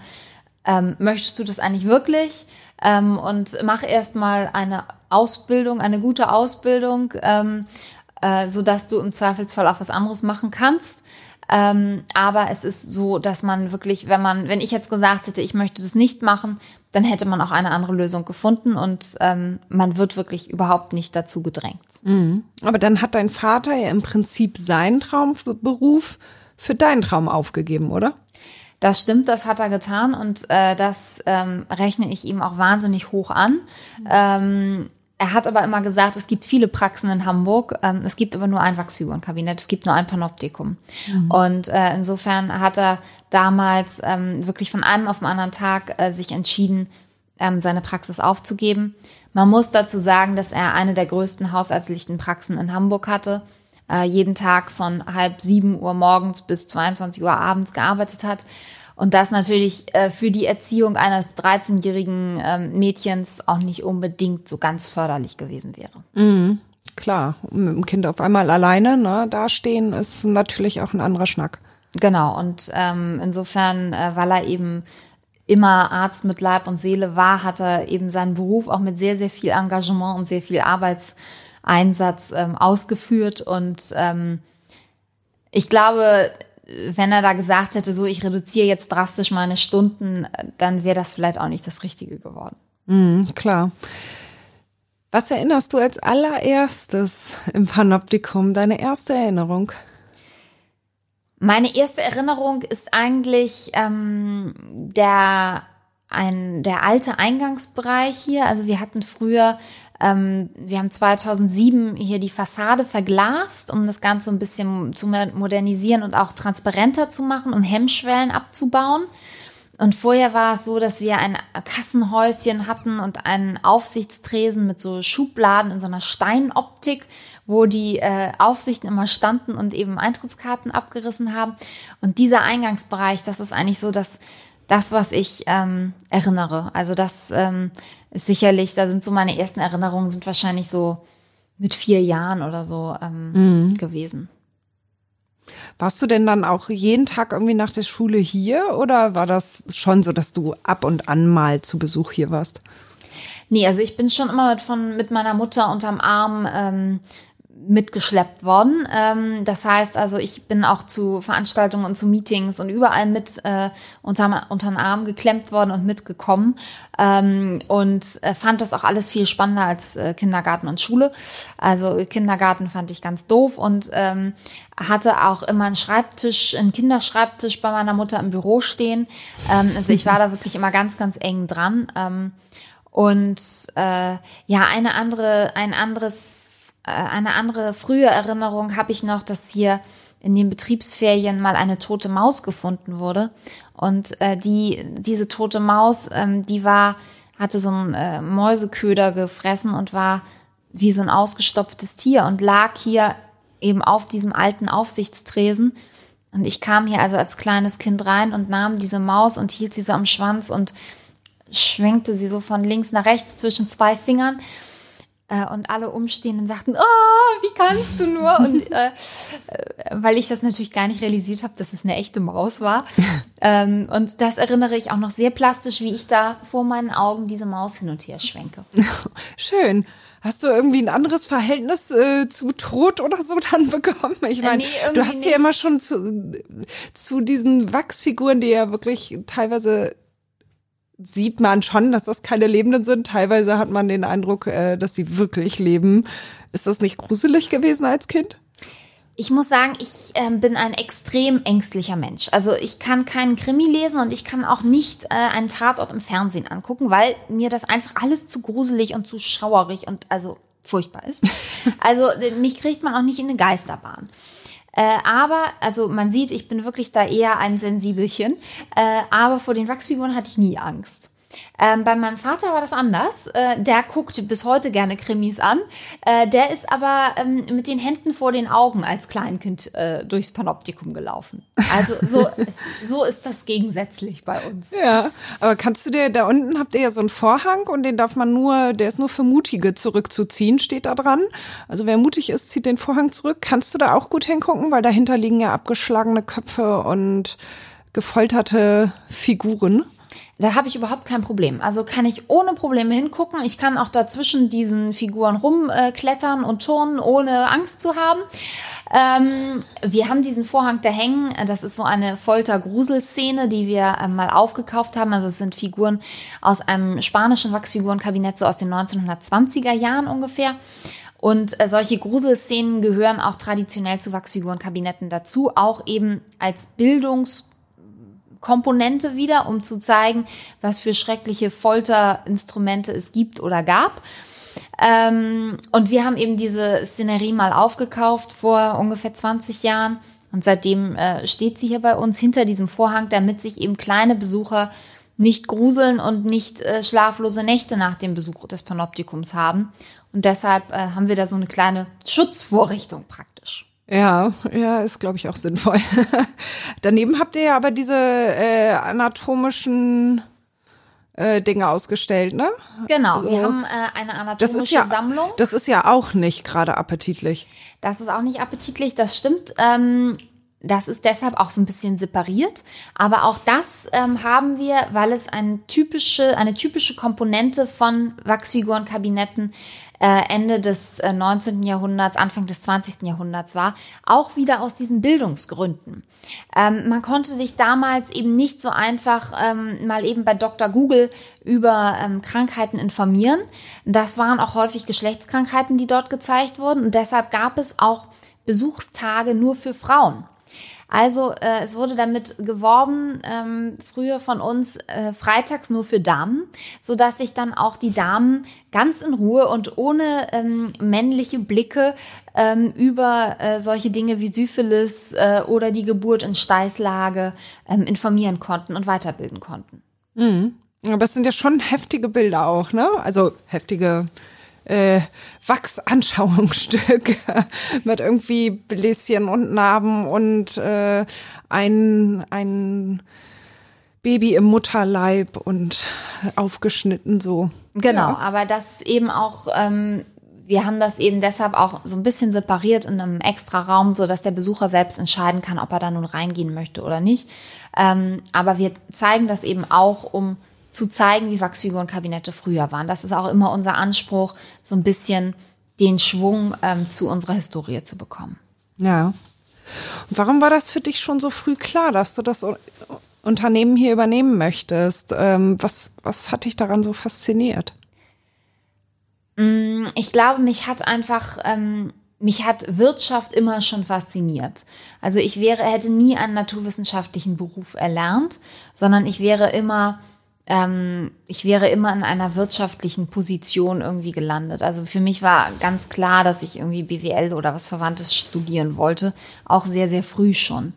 A: ähm, möchtest du das eigentlich wirklich? Ähm, und mach erstmal eine Ausbildung, eine gute Ausbildung, äh, so dass du im Zweifelsfall auch was anderes machen kannst. Ähm, aber es ist so, dass man wirklich, wenn man, wenn ich jetzt gesagt hätte, ich möchte das nicht machen, dann hätte man auch eine andere Lösung gefunden und ähm, man wird wirklich überhaupt nicht dazu gedrängt.
C: Aber dann hat dein Vater ja im Prinzip seinen Traumberuf für deinen Traum aufgegeben, oder?
A: Das stimmt, das hat er getan und äh, das ähm, rechne ich ihm auch wahnsinnig hoch an. Ähm, er hat aber immer gesagt, es gibt viele Praxen in Hamburg, ähm, es gibt aber nur ein Wachsfigurenkabinett, es gibt nur ein Panoptikum. Und äh, insofern hat er damals ähm, wirklich von einem auf den anderen Tag äh, sich entschieden, ähm, seine Praxis aufzugeben. Man muss dazu sagen, dass er eine der größten hausärztlichen Praxen in Hamburg hatte, äh, jeden Tag von halb sieben Uhr morgens bis 22 Uhr abends gearbeitet hat. Und das natürlich äh, für die Erziehung eines 13-jährigen ähm, Mädchens auch nicht unbedingt so ganz förderlich gewesen wäre.
C: Klar, mit dem Kind auf einmal alleine ne, dastehen ist natürlich auch ein anderer Schnack.
A: Genau, und ähm, insofern, äh, weil er eben immer Arzt mit Leib und Seele war, hat er eben seinen Beruf auch mit sehr, sehr viel Engagement und sehr viel Arbeitseinsatz ähm, ausgeführt. Und ähm, ich glaube, wenn er da gesagt hätte, so ich reduziere jetzt drastisch meine Stunden, dann wäre das vielleicht auch nicht das Richtige geworden.
C: Mhm, klar. Was erinnerst du als allererstes im Panoptikum, deine erste Erinnerung?
A: Meine erste Erinnerung ist eigentlich ähm, der ein der alte Eingangsbereich hier. Also wir hatten früher, ähm, wir haben 2007 hier die Fassade verglast, um das Ganze ein bisschen zu modernisieren und auch transparenter zu machen, um Hemmschwellen abzubauen. Und vorher war es so, dass wir ein Kassenhäuschen hatten und einen Aufsichtstresen mit so Schubladen in so einer Steinoptik, wo die äh, Aufsichten immer standen und eben Eintrittskarten abgerissen haben. Und dieser Eingangsbereich, das ist eigentlich so das, das was ich ähm, erinnere. Also das ähm, ist sicherlich, da sind so meine ersten Erinnerungen, sind wahrscheinlich so mit vier Jahren oder so ähm, gewesen.
C: Warst du denn dann auch jeden Tag irgendwie nach der Schule hier oder war das schon so, dass du ab und an mal zu Besuch hier warst?
A: Nee, also ich bin schon immer mit, von, mit meiner Mutter unterm Arm ähm, mitgeschleppt worden. Ähm, das heißt also, ich bin auch zu Veranstaltungen und zu Meetings und überall mit äh, unter, unter den Arm geklemmt worden und mitgekommen ähm, und äh, fand das auch alles viel spannender als äh, Kindergarten und Schule. Also Kindergarten fand ich ganz doof und ähm, hatte auch immer einen Schreibtisch, einen Kinderschreibtisch bei meiner Mutter im Büro stehen. Ähm, also ich war da wirklich immer ganz, ganz eng dran. Ähm, und äh, ja, eine andere, ein anderes eine andere frühe Erinnerung habe ich noch, dass hier in den Betriebsferien mal eine tote Maus gefunden wurde. Und äh, die, diese tote Maus, ähm, die war, hatte so einen äh, Mäuseköder gefressen und war wie so ein ausgestopftes Tier und lag hier eben auf diesem alten Aufsichtstresen. Und ich kam hier also als kleines Kind rein und nahm diese Maus und hielt sie so am Schwanz und schwenkte sie so von links nach rechts zwischen zwei Fingern. Äh, und alle Umstehenden sagten, oh, wie kannst du nur? Und äh, äh, weil ich das natürlich gar nicht realisiert habe, dass es eine echte Maus war. ähm, und das erinnere ich auch noch sehr plastisch, wie ich da vor meinen Augen diese Maus hin und her schwenke.
C: Schön. Hast du irgendwie ein anderes Verhältnis äh, zu Tod oder so dann bekommen? Ich meine,
A: Äh, nee, irgendwie
C: du hast ja
A: nicht.
C: immer schon zu, zu diesen Wachsfiguren, die ja wirklich teilweise sieht man schon, dass das keine Lebenden sind. Teilweise hat man den Eindruck, äh, dass sie wirklich leben. Ist das nicht gruselig gewesen als Kind?
A: Ich muss sagen, ich ähm, bin ein extrem ängstlicher Mensch. Also ich kann keinen Krimi lesen und ich kann auch nicht äh, einen Tatort im Fernsehen angucken, weil mir das einfach alles zu gruselig und zu schauerig und also furchtbar ist. Also äh, mich kriegt man auch nicht in eine Geisterbahn. Äh, aber, also man sieht, ich bin wirklich da eher ein Sensibelchen. Äh, aber vor den Wachsfiguren hatte ich nie Angst. Ähm, bei meinem Vater war das anders. Äh, der guckt bis heute gerne Krimis an. Äh, der ist aber ähm, mit den Händen vor den Augen als Kleinkind äh, durchs Panoptikum gelaufen. Also so, so ist das gegensätzlich bei uns.
C: Ja, aber kannst du dir, da unten habt ihr ja so einen Vorhang und den darf man nur, der ist nur für Mutige zurückzuziehen, steht da dran. Also wer mutig ist, zieht den Vorhang zurück. Kannst du da auch gut hingucken, weil dahinter liegen ja abgeschlagene Köpfe und gefolterte Figuren.
A: Da habe ich überhaupt kein Problem. Also kann ich ohne Probleme hingucken. Ich kann auch dazwischen diesen Figuren rumklettern und turnen, ohne Angst zu haben. Ähm, wir haben diesen Vorhang da hängen. Das ist so eine Folter-Grusel-Szene, die wir äh, mal aufgekauft haben. Also es sind Figuren aus einem spanischen Wachsfigurenkabinett, so aus den 1920er Jahren ungefähr. Und äh, solche Gruselszenen gehören auch traditionell zu Wachsfigurenkabinetten dazu, auch eben als Bildungs- Komponente wieder, um zu zeigen, was für schreckliche Folterinstrumente es gibt oder gab. Ähm, und wir haben eben diese Szenerie mal aufgekauft vor ungefähr 20 Jahren. Und seitdem äh, steht sie hier bei uns hinter diesem Vorhang, damit sich eben kleine Besucher nicht gruseln und nicht äh, schlaflose Nächte nach dem Besuch des Panoptikums haben. Und deshalb äh, haben wir da so eine kleine Schutzvorrichtung praktisch.
C: Ja, ja, ist glaube ich auch sinnvoll. Daneben habt ihr ja aber diese äh, anatomischen äh, Dinge ausgestellt, ne?
A: Genau, also, wir haben äh, eine anatomische
C: das ist ja,
A: Sammlung.
C: Das ist ja auch nicht gerade appetitlich.
A: Das ist auch nicht appetitlich, das stimmt. Ähm, das ist deshalb auch so ein bisschen separiert. Aber auch das ähm, haben wir, weil es eine typische, eine typische Komponente von Wachsfigurenkabinetten äh, Ende des äh, 19. Jahrhunderts, Anfang des 20. Jahrhunderts war, auch wieder aus diesen Bildungsgründen. Ähm, man konnte sich damals eben nicht so einfach ähm, mal eben bei Dr. Google über ähm, Krankheiten informieren. Das waren auch häufig Geschlechtskrankheiten, die dort gezeigt wurden. Und deshalb gab es auch Besuchstage nur für Frauen. Also äh, es wurde damit geworben, ähm, früher von uns äh, freitags nur für Damen, so dass sich dann auch die Damen ganz in Ruhe und ohne ähm, männliche Blicke ähm, über äh, solche Dinge wie Syphilis äh, oder die Geburt in Steißlage ähm, informieren konnten und weiterbilden konnten.
C: Mhm. Aber es sind ja schon heftige Bilder auch, ne? Also heftige äh, Wachsanschauungsstück mit irgendwie Bläschen und Narben und äh, ein, ein Baby im Mutterleib und aufgeschnitten so.
A: Genau, ja. aber das eben auch, ähm, wir haben das eben deshalb auch so ein bisschen separiert in einem extra Raum, so dass der Besucher selbst entscheiden kann, ob er da nun reingehen möchte oder nicht. Ähm, aber wir zeigen das eben auch, um zu zeigen, wie Wachsfigurenkabinette früher waren. Das ist auch immer unser Anspruch, so ein bisschen den Schwung ähm, zu unserer Historie zu bekommen.
C: Ja. Und warum war das für dich schon so früh klar, dass du das Unternehmen hier übernehmen möchtest? Ähm, was, was hat dich daran so fasziniert?
A: Mm, ich glaube, mich hat einfach, ähm, mich hat Wirtschaft immer schon fasziniert. Also ich wäre, hätte nie einen naturwissenschaftlichen Beruf erlernt, sondern ich wäre immer ähm, ich wäre immer in einer wirtschaftlichen Position irgendwie gelandet. Also für mich war ganz klar, dass ich irgendwie BWL oder was Verwandtes studieren wollte, auch sehr, sehr früh schon.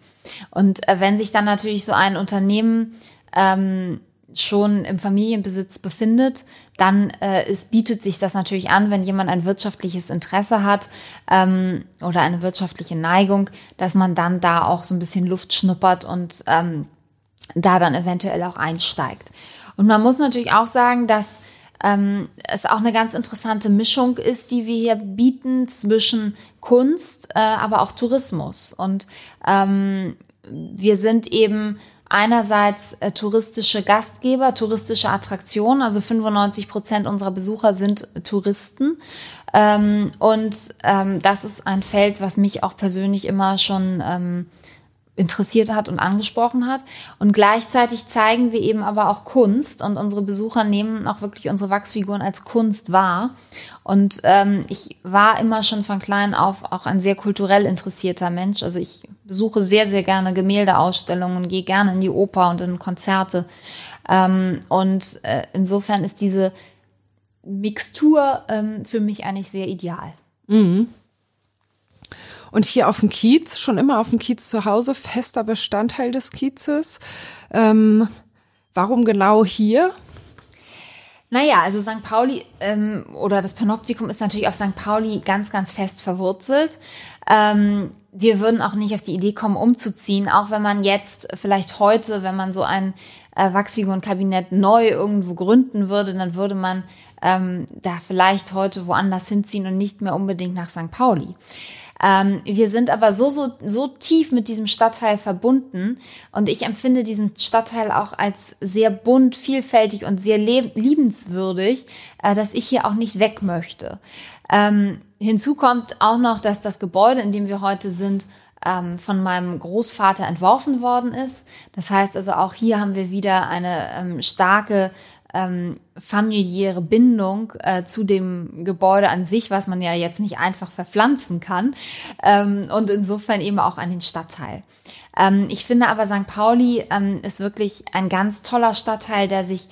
A: Und äh, wenn sich dann natürlich so ein Unternehmen ähm, schon im Familienbesitz befindet, dann äh, es bietet sich das natürlich an, wenn jemand ein wirtschaftliches Interesse hat ähm, oder eine wirtschaftliche Neigung, dass man dann da auch so ein bisschen Luft schnuppert und ähm, da dann eventuell auch einsteigt. Und man muss natürlich auch sagen, dass ähm, es auch eine ganz interessante Mischung ist, die wir hier bieten zwischen Kunst, äh, aber auch Tourismus. Und ähm, wir sind eben einerseits äh, touristische Gastgeber, touristische Attraktionen, also 95 Prozent unserer Besucher sind Touristen. Ähm, und ähm, das ist ein Feld, was mich auch persönlich immer schon ähm, interessiert hat und angesprochen hat. Und gleichzeitig zeigen wir eben aber auch Kunst und unsere Besucher nehmen auch wirklich unsere Wachsfiguren als Kunst wahr. Und ähm, ich war immer schon von klein auf auch ein sehr kulturell interessierter Mensch. Also ich besuche sehr, sehr gerne Gemäldeausstellungen, gehe gerne in die Oper und in Konzerte. Ähm, und äh, insofern ist diese Mixtur ähm, für mich eigentlich sehr ideal.
C: Mhm. Und hier auf dem Kiez, schon immer auf dem Kiez zu Hause, fester Bestandteil des Kiezes. Ähm, warum genau hier?
A: Naja, also St. Pauli ähm, oder das Panoptikum ist natürlich auf St. Pauli ganz, ganz fest verwurzelt. Ähm, wir würden auch nicht auf die Idee kommen, umzuziehen, auch wenn man jetzt vielleicht heute, wenn man so ein äh, Wachsfigurenkabinett neu irgendwo gründen würde, dann würde man ähm, da vielleicht heute woanders hinziehen und nicht mehr unbedingt nach St. Pauli. Ähm, wir sind aber so, so, so tief mit diesem Stadtteil verbunden und ich empfinde diesen Stadtteil auch als sehr bunt, vielfältig und sehr liebenswürdig, äh, dass ich hier auch nicht weg möchte. Ähm, hinzu kommt auch noch, dass das Gebäude, in dem wir heute sind, ähm, von meinem Großvater entworfen worden ist. Das heißt also auch hier haben wir wieder eine ähm, starke ähm, familiäre Bindung äh, zu dem Gebäude an sich, was man ja jetzt nicht einfach verpflanzen kann. Ähm, und insofern eben auch an den Stadtteil. Ähm, ich finde aber St. Pauli ähm, ist wirklich ein ganz toller Stadtteil, der sich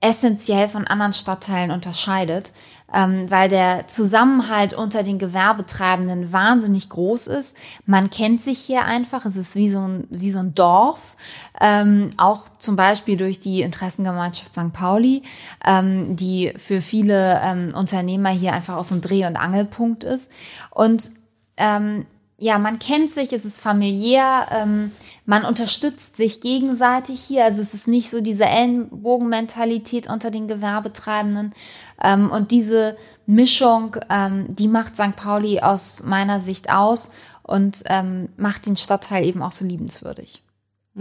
A: essentiell von anderen Stadtteilen unterscheidet ähm, weil der Zusammenhalt unter den Gewerbetreibenden wahnsinnig groß ist. Man kennt sich hier einfach, es ist wie so ein, wie so ein Dorf, ähm, auch zum Beispiel durch die Interessengemeinschaft St. Pauli, ähm, die für viele ähm, Unternehmer hier einfach auch so ein Dreh- und Angelpunkt ist. Und ähm, ja, man kennt sich, es ist familiär, ähm, man unterstützt sich gegenseitig hier. Also es ist nicht so diese Ellenbogenmentalität unter den Gewerbetreibenden. Ähm, und diese Mischung, ähm, die macht St. Pauli aus meiner Sicht aus und ähm, macht den Stadtteil eben auch so liebenswürdig.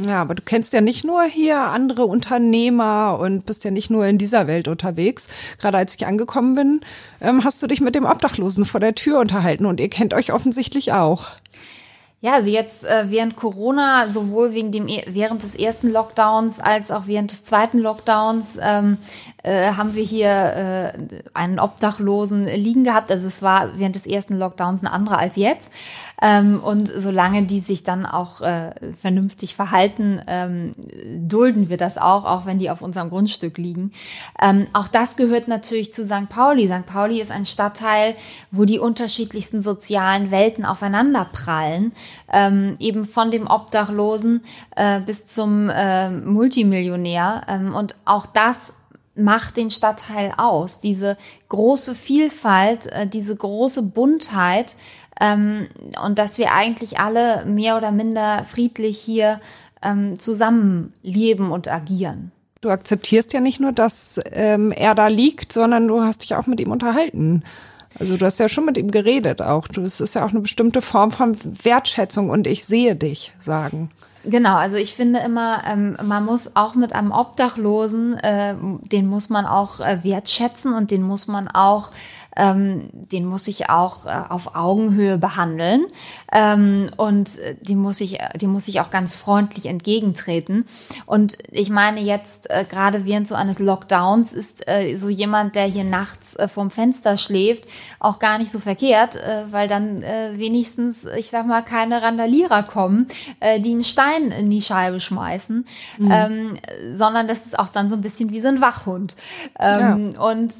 C: Ja, aber du kennst ja nicht nur hier andere Unternehmer und bist ja nicht nur in dieser Welt unterwegs. Gerade als ich angekommen bin, ähm, hast du dich mit dem Obdachlosen vor der Tür unterhalten und ihr kennt euch offensichtlich auch.
A: Ja, also jetzt äh, während Corona, sowohl wegen dem e, während des ersten Lockdowns als auch während des zweiten Lockdowns, ähm, äh, haben wir hier äh, einen Obdachlosen liegen gehabt. Also es war während des ersten Lockdowns ein anderer als jetzt. Ähm, und solange die sich dann auch äh, vernünftig verhalten, ähm, dulden wir das auch, auch wenn die auf unserem Grundstück liegen. Ähm, auch das gehört natürlich zu St. Pauli. St. Pauli ist ein Stadtteil, wo die unterschiedlichsten sozialen Welten aufeinander prallen. Ähm, eben von dem Obdachlosen äh, bis zum äh, Multimillionär. Ähm, und auch das macht den Stadtteil aus. Diese große Vielfalt, äh, diese große Buntheit ähm, und dass wir eigentlich alle mehr oder minder friedlich hier ähm, zusammenleben und agieren.
C: Du akzeptierst ja nicht nur, dass ähm, er da liegt, sondern du hast dich auch mit ihm unterhalten. Also du hast ja schon mit ihm geredet auch. Das ist ja auch eine bestimmte Form von Wertschätzung und ich sehe dich sagen.
A: Genau, also ich finde immer, ähm, man muss auch mit einem Obdachlosen, äh, den muss man auch äh, wertschätzen und den muss man auch ähm, den muss ich auch äh, auf Augenhöhe behandeln ähm, und äh, die muss ich, die muss ich auch ganz freundlich entgegentreten. Und ich meine jetzt äh, gerade während so eines Lockdowns ist äh, so jemand, der hier nachts äh, vorm Fenster schläft, auch gar nicht so verkehrt, äh, weil dann äh, wenigstens, ich sag mal, keine Randalierer kommen, äh, die einen Stein in die Scheibe schmeißen, mhm. ähm, sondern das ist auch dann so ein bisschen wie so ein Wachhund. Ähm, ja. Und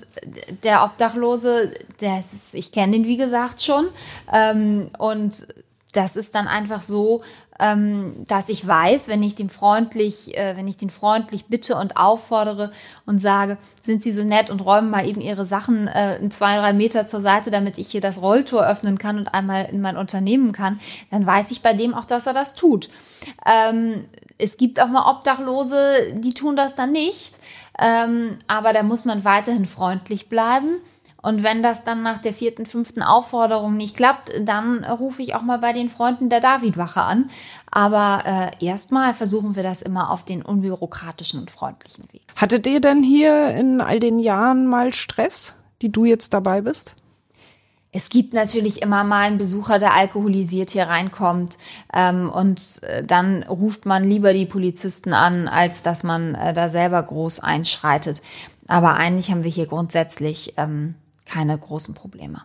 A: der Obdachlose das ist, ich kenne den wie gesagt schon. Ähm, und das ist dann einfach so, ähm, dass ich weiß, wenn ich den freundlich, äh, wenn ich den freundlich bitte und auffordere und sage, sind Sie so nett und räumen mal eben Ihre Sachen äh, zwei, drei Meter zur Seite, damit ich hier das Rolltor öffnen kann und einmal in mein Unternehmen kann, dann weiß ich bei dem auch, dass er das tut. Ähm, es gibt auch mal Obdachlose, die tun das dann nicht. Ähm, aber da muss man weiterhin freundlich bleiben und wenn das dann nach der vierten, fünften Aufforderung nicht klappt, dann rufe ich auch mal bei den Freunden der Davidwache an. Aber äh, erstmal versuchen wir das immer auf den unbürokratischen und freundlichen Weg.
C: Hattet ihr denn hier in all den Jahren mal Stress, die du jetzt dabei bist?
A: Es gibt natürlich immer mal einen Besucher, der alkoholisiert hier reinkommt ähm, und äh, dann ruft man lieber die Polizisten an, als dass man äh, da selber groß einschreitet. Aber eigentlich haben wir hier grundsätzlich ähm, keine großen Probleme.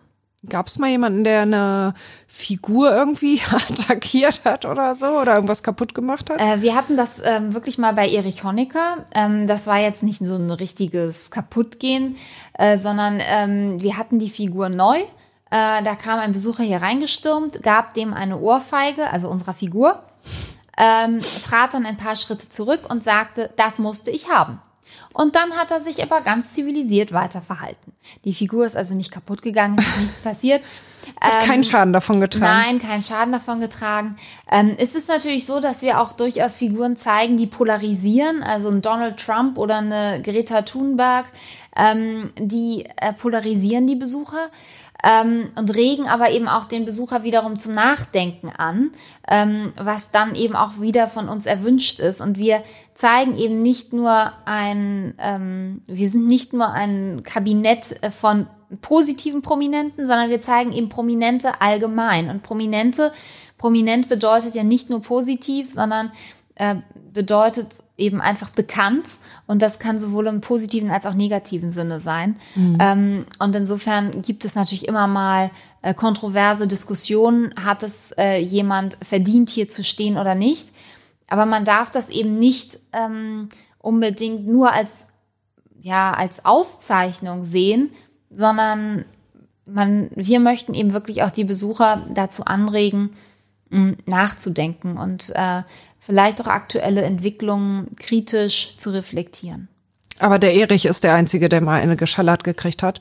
C: Gab es mal jemanden, der eine Figur irgendwie attackiert hat oder so oder irgendwas kaputt gemacht hat?
A: Äh, wir hatten das ähm, wirklich mal bei Erich Honecker. Ähm, das war jetzt nicht so ein richtiges Kaputtgehen, äh, sondern ähm, wir hatten die Figur neu. Äh, da kam ein Besucher hier reingestürmt, gab dem eine Ohrfeige, also unserer Figur, ähm, trat dann ein paar Schritte zurück und sagte, das musste ich haben. Und dann hat er sich aber ganz zivilisiert weiter verhalten. Die Figur ist also nicht kaputt gegangen, ist nichts passiert.
C: Hat
A: Ähm,
C: keinen Schaden davon getragen.
A: Nein, keinen Schaden davon getragen. Ähm, es ist natürlich so, dass wir auch durchaus Figuren zeigen, die polarisieren. Also ein Donald Trump oder eine Greta Thunberg, ähm, die äh, polarisieren die Besucher. Ähm, und regen aber eben auch den Besucher wiederum zum Nachdenken an, ähm, was dann eben auch wieder von uns erwünscht ist. Und wir zeigen eben nicht nur ein, ähm, wir sind nicht nur ein Kabinett äh, von positiven Prominenten, sondern wir zeigen eben Prominente allgemein. Und Prominente, prominent bedeutet ja nicht nur positiv, sondern äh, bedeutet eben einfach bekannt. Und das kann sowohl im positiven als auch negativen Sinne sein. Ähm, und insofern gibt es natürlich immer mal äh, kontroverse Diskussionen. Hat es äh, jemand verdient, hier zu stehen oder nicht? Aber man darf das eben nicht ähm, unbedingt nur als ja als Auszeichnung sehen, sondern man, wir möchten eben wirklich auch die Besucher dazu anregen, nachzudenken und äh, vielleicht auch aktuelle Entwicklungen kritisch zu reflektieren.
C: Aber der Erich ist der Einzige, der mal eine geschallert gekriegt hat.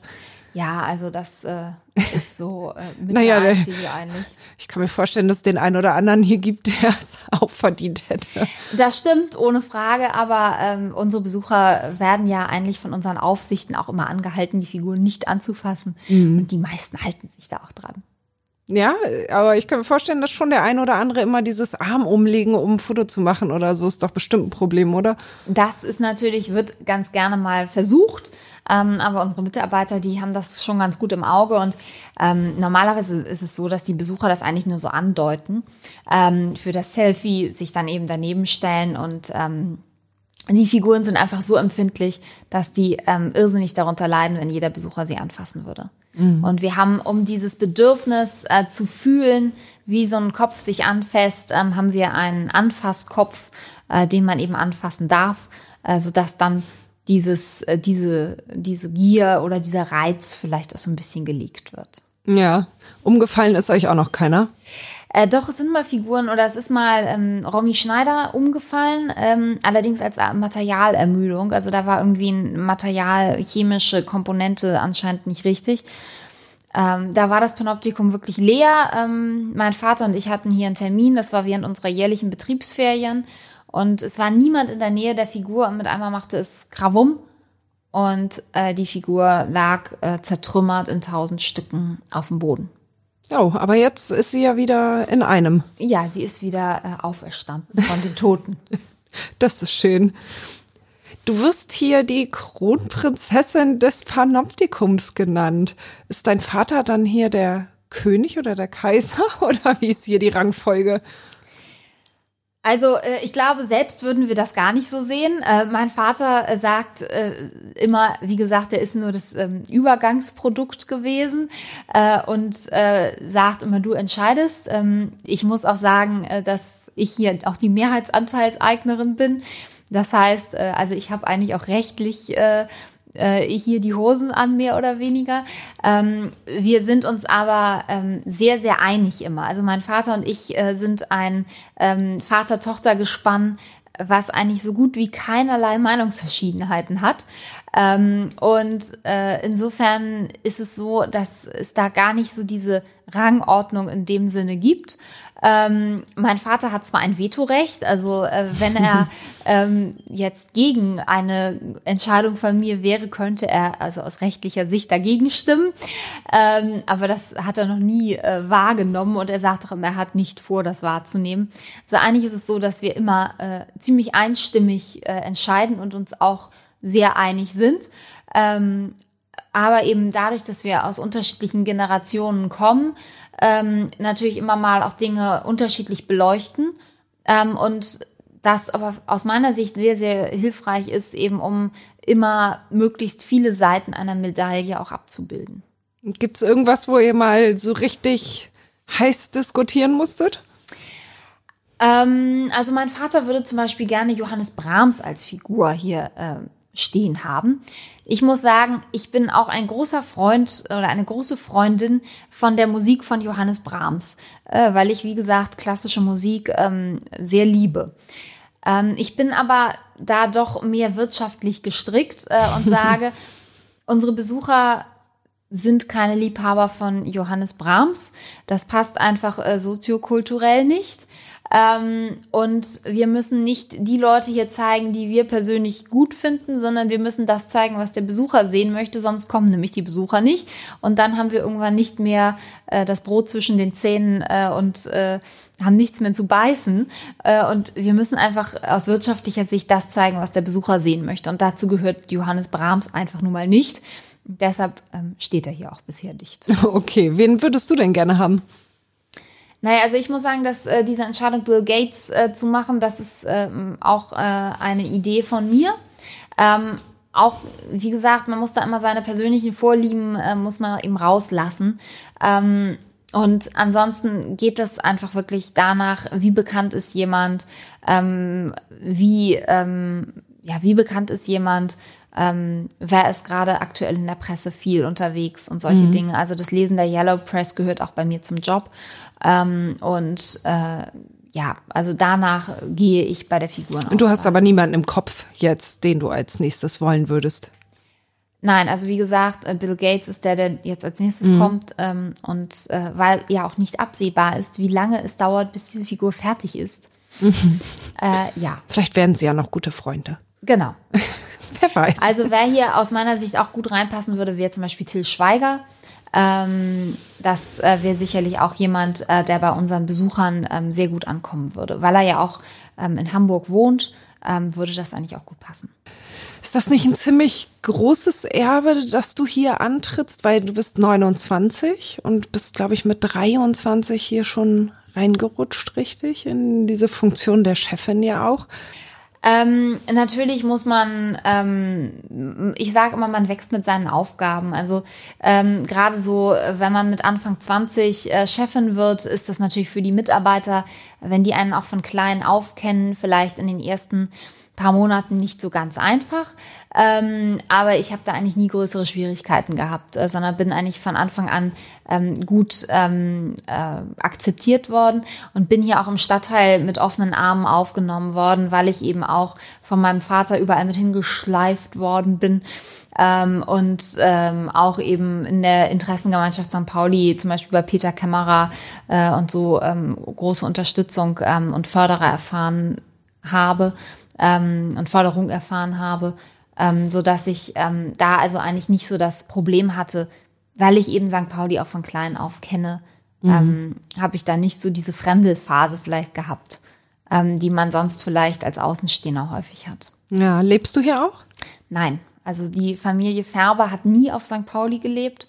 A: Ja, also das äh, ist so äh, mit
C: Naja,
A: der Einzige eigentlich.
C: Ich kann mir vorstellen, dass es den einen oder anderen hier gibt, der es auch verdient hätte.
A: Das stimmt, ohne Frage, aber ähm, unsere Besucher werden ja eigentlich von unseren Aufsichten auch immer angehalten, die Figuren nicht anzufassen. Und die meisten halten sich da auch dran.
C: Ja, aber ich kann mir vorstellen, dass schon der ein oder andere immer dieses Arm umlegen, um ein Foto zu machen oder so, ist doch bestimmt ein Problem, oder?
A: Das ist natürlich, wird ganz gerne mal versucht. Ähm, aber unsere Mitarbeiter, die haben das schon ganz gut im Auge und ähm, normalerweise ist es so, dass die Besucher das eigentlich nur so andeuten, ähm, für das Selfie sich dann eben daneben stellen und ähm, die Figuren sind einfach so empfindlich, dass die ähm, irrsinnig darunter leiden, wenn jeder Besucher sie anfassen würde. Und wir haben, um dieses Bedürfnis äh, zu fühlen, wie so ein Kopf sich anfasst, ähm, haben wir einen Anfasskopf, äh, den man eben anfassen darf, äh, sodass dann dieses, äh, diese, diese Gier oder dieser Reiz vielleicht auch so ein bisschen gelegt wird.
C: Ja. Umgefallen ist euch auch noch keiner.
A: Äh, doch, es sind mal Figuren oder es ist mal ähm, Romy Schneider umgefallen, ähm, allerdings als äh, Materialermüdung. Also da war irgendwie ein Material, chemische Komponente anscheinend nicht richtig. Ähm, da war das Panoptikum wirklich leer. Ähm, mein Vater und ich hatten hier einen Termin, das war während unserer jährlichen Betriebsferien. Und es war niemand in der Nähe der Figur und mit einmal machte es Krawum. Und äh, die Figur lag äh, zertrümmert in tausend Stücken auf dem Boden.
C: Oh, aber jetzt ist sie ja wieder in einem.
A: Ja, sie ist wieder äh, auferstanden von den Toten.
C: Das ist schön. Du wirst hier die Kronprinzessin des Panoptikums genannt. Ist dein Vater dann hier der König oder der Kaiser oder wie ist hier die Rangfolge?
A: Also äh, ich glaube, selbst würden wir das gar nicht so sehen. Äh, mein Vater äh, sagt immer, wie gesagt, er ist nur das ähm, Übergangsprodukt gewesen und sagt immer, du entscheidest. Ähm, ich muss auch sagen, dass ich hier auch die Mehrheitsanteilseignerin bin. Das heißt, also ich habe eigentlich auch rechtlich äh, hier die Hosen an, mehr oder weniger. Ähm, wir sind uns aber ähm, sehr, sehr einig immer. Also mein Vater und ich äh, sind ein ähm, Vater-Tochter-Gespann, was eigentlich so gut wie keinerlei Meinungsverschiedenheiten hat. Ähm, und äh, insofern ist es so, dass es da gar nicht so diese Rangordnung in dem Sinne gibt. Ähm, mein Vater hat zwar ein Vetorecht, also äh, wenn er ähm, jetzt gegen eine Entscheidung von mir wäre, könnte er also aus rechtlicher Sicht dagegen stimmen. Ähm, aber das hat er noch nie äh, wahrgenommen und er sagt auch immer, er hat nicht vor, das wahrzunehmen. Also eigentlich ist es so, dass wir immer äh, ziemlich einstimmig äh, entscheiden und uns auch sehr einig sind. Ähm, aber eben dadurch, dass wir aus unterschiedlichen Generationen kommen, ähm, natürlich immer mal auch Dinge unterschiedlich beleuchten ähm, und das aber aus meiner Sicht sehr, sehr hilfreich ist, eben um immer möglichst viele Seiten einer Medaille auch abzubilden.
C: Gibt es irgendwas, wo ihr mal so richtig heiß diskutieren musstet?
A: Ähm, also mein Vater würde zum Beispiel gerne Johannes Brahms als Figur hier ähm, stehen haben. Ich muss sagen, ich bin auch ein großer Freund oder eine große Freundin von der Musik von Johannes Brahms, äh, weil ich, wie gesagt, klassische Musik ähm, sehr liebe. Ähm, ich bin aber da doch mehr wirtschaftlich gestrickt äh, und sage, unsere Besucher sind keine Liebhaber von Johannes Brahms. Das passt einfach äh, soziokulturell nicht. Ähm, und wir müssen nicht die Leute hier zeigen, die wir persönlich gut finden, sondern wir müssen das zeigen, was der Besucher sehen möchte, sonst kommen nämlich die Besucher nicht. Und dann haben wir irgendwann nicht mehr äh, das Brot zwischen den Zähnen äh, und äh, haben nichts mehr zu beißen. Äh, und wir müssen einfach aus wirtschaftlicher Sicht das zeigen, was der Besucher sehen möchte. Und dazu gehört Johannes Brahms einfach nun mal nicht. Deshalb ähm, steht er hier auch bisher nicht.
C: Okay, wen würdest du denn gerne haben?
A: Naja, also ich muss sagen, dass äh, diese Entscheidung, Bill Gates äh, zu machen, das ist ähm, auch äh, eine Idee von mir. Ähm, auch, wie gesagt, man muss da immer seine persönlichen Vorlieben, äh, muss man eben rauslassen. Ähm, und ansonsten geht es einfach wirklich danach, wie bekannt ist jemand, ähm, wie, ähm, ja, wie bekannt ist jemand, ähm, wer ist gerade aktuell in der Presse viel unterwegs und solche mhm. Dinge. Also das Lesen der Yellow Press gehört auch bei mir zum Job. Ähm, und äh, ja, also danach gehe ich bei der Figur.
C: Und du hast aber niemanden im Kopf jetzt, den du als nächstes wollen würdest.
A: Nein, also wie gesagt, äh, Bill Gates ist der, der jetzt als nächstes mhm. kommt. Ähm, und äh, weil ja auch nicht absehbar ist, wie lange es dauert, bis diese Figur fertig ist. Mhm. Äh, ja.
C: Vielleicht werden sie ja noch gute Freunde.
A: Genau.
C: wer weiß.
A: Also wer hier aus meiner Sicht auch gut reinpassen würde, wäre zum Beispiel Till Schweiger. Ähm, das äh, wäre sicherlich auch jemand, äh, der bei unseren Besuchern ähm, sehr gut ankommen würde. Weil er ja auch ähm, in Hamburg wohnt, ähm, würde das eigentlich auch gut passen.
C: Ist das nicht ein ziemlich großes Erbe, dass du hier antrittst, weil du bist 29 und bist, glaube ich, mit 23 hier schon reingerutscht, richtig? In diese Funktion der Chefin ja auch.
A: Ähm, natürlich muss man, ähm, ich sage immer, man wächst mit seinen Aufgaben. Also ähm, gerade so, wenn man mit Anfang 20 äh, Chefin wird, ist das natürlich für die Mitarbeiter, wenn die einen auch von klein auf kennen, vielleicht in den ersten paar Monaten nicht so ganz einfach. Ähm, aber ich habe da eigentlich nie größere Schwierigkeiten gehabt, äh, sondern bin eigentlich von Anfang an ähm, gut ähm, äh, akzeptiert worden und bin hier auch im Stadtteil mit offenen Armen aufgenommen worden, weil ich eben auch von meinem Vater überall mit hingeschleift worden bin. Ähm, und ähm, auch eben in der Interessengemeinschaft St. Pauli, zum Beispiel bei Peter Kämmerer äh, und so ähm, große Unterstützung ähm, und Förderer erfahren habe ähm, und Förderung erfahren habe, ähm, so dass ich ähm, da also eigentlich nicht so das Problem hatte, weil ich eben St. Pauli auch von klein auf kenne, mhm. ähm, habe ich da nicht so diese Fremdelphase vielleicht gehabt, ähm, die man sonst vielleicht als Außenstehender häufig hat.
C: Ja, lebst du hier auch?
A: Nein, also die Familie Färber hat nie auf St. Pauli gelebt.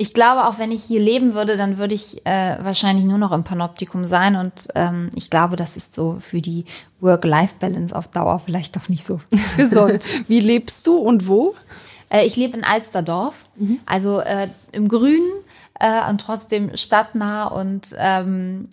A: Ich glaube, auch wenn ich hier leben würde, dann würde ich äh, wahrscheinlich nur noch im Panoptikum sein. Und ähm, ich glaube, das ist so für die Work-Life-Balance auf Dauer vielleicht doch nicht so gesund.
C: Wie lebst du und wo?
A: Äh, ich lebe in Alsterdorf, mhm. also äh, im Grünen äh, und trotzdem stadtnah. Und ähm,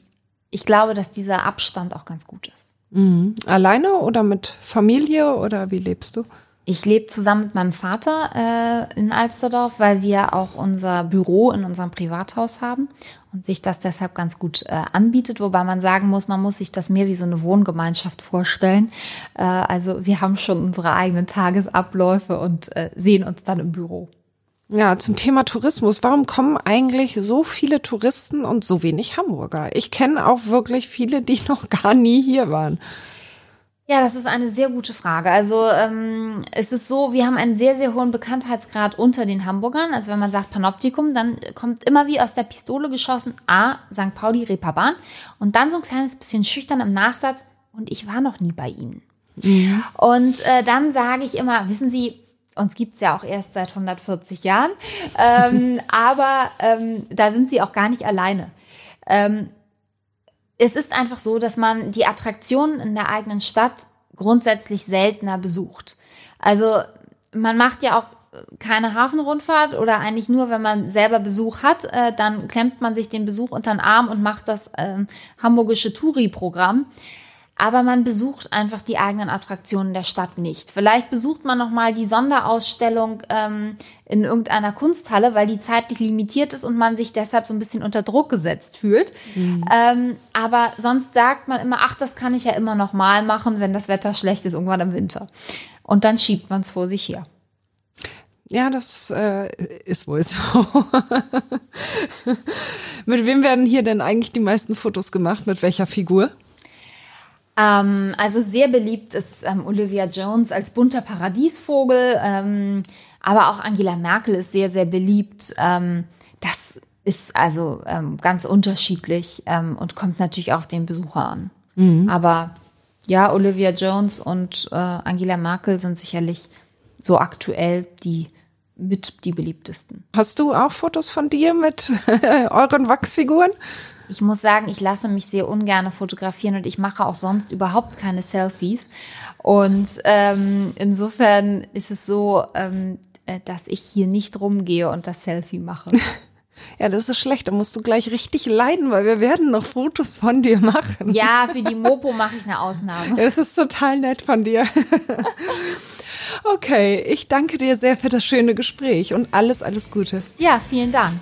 A: ich glaube, dass dieser Abstand auch ganz gut ist.
C: Mhm. Alleine oder mit Familie oder wie lebst du?
A: Ich lebe zusammen mit meinem Vater äh, in Alsterdorf, weil wir auch unser Büro in unserem Privathaus haben und sich das deshalb ganz gut äh, anbietet, wobei man sagen muss, man muss sich das mehr wie so eine Wohngemeinschaft vorstellen. Äh, also wir haben schon unsere eigenen Tagesabläufe und äh, sehen uns dann im Büro.
C: Ja, zum Thema Tourismus. Warum kommen eigentlich so viele Touristen und so wenig Hamburger? Ich kenne auch wirklich viele, die noch gar nie hier waren.
A: Ja, das ist eine sehr gute Frage. Also ähm, es ist so, wir haben einen sehr, sehr hohen Bekanntheitsgrad unter den Hamburgern. Also wenn man sagt Panoptikum, dann kommt immer wie aus der Pistole geschossen A, St. Pauli, Reeperbahn und dann so ein kleines bisschen schüchtern im Nachsatz und ich war noch nie bei Ihnen. Ja. Und äh, dann sage ich immer, wissen Sie, uns gibt's ja auch erst seit 140 Jahren, ähm, aber ähm, da sind Sie auch gar nicht alleine. Ähm, es ist einfach so, dass man die Attraktionen in der eigenen Stadt grundsätzlich seltener besucht. Also man macht ja auch keine Hafenrundfahrt oder eigentlich nur, wenn man selber Besuch hat, äh, dann klemmt man sich den Besuch unter den Arm und macht das ähm, hamburgische Touri-Programm. Aber man besucht einfach die eigenen Attraktionen der Stadt nicht. Vielleicht besucht man noch mal die Sonderausstellung ähm, in irgendeiner Kunsthalle, weil die zeitlich limitiert ist und man sich deshalb so ein bisschen unter Druck gesetzt fühlt. Mhm. Ähm, aber sonst sagt man immer, ach, das kann ich ja immer noch mal machen, wenn das Wetter schlecht ist, irgendwann im Winter. Und dann schiebt man es vor sich her.
C: Ja, das äh, ist wohl so. Mit wem werden hier denn eigentlich die meisten Fotos gemacht? Mit welcher Figur?
A: Ähm, also sehr beliebt ist ähm, Olivia Jones als bunter Paradiesvogel, ähm, aber auch Angela Merkel ist sehr, sehr beliebt. Ähm, das ist also ähm, ganz unterschiedlich ähm, und kommt natürlich auch den Besucher an. Mhm. Aber ja, Olivia Jones und äh, Angela Merkel sind sicherlich so aktuell die mit die beliebtesten.
C: Hast du auch Fotos von dir mit euren Wachsfiguren?
A: Ich muss sagen, ich lasse mich sehr ungern fotografieren und ich mache auch sonst überhaupt keine Selfies. Und ähm, insofern ist es so, ähm, äh, dass ich hier nicht rumgehe und das Selfie mache.
C: Ja, das ist schlecht. Da musst du gleich richtig leiden, weil wir werden noch Fotos von dir machen.
A: Ja, für die Mopo mache ich eine Ausnahme.
C: Das ist total nett von dir. Okay, ich danke dir sehr für das schöne Gespräch und alles, alles Gute.
A: Ja, vielen Dank.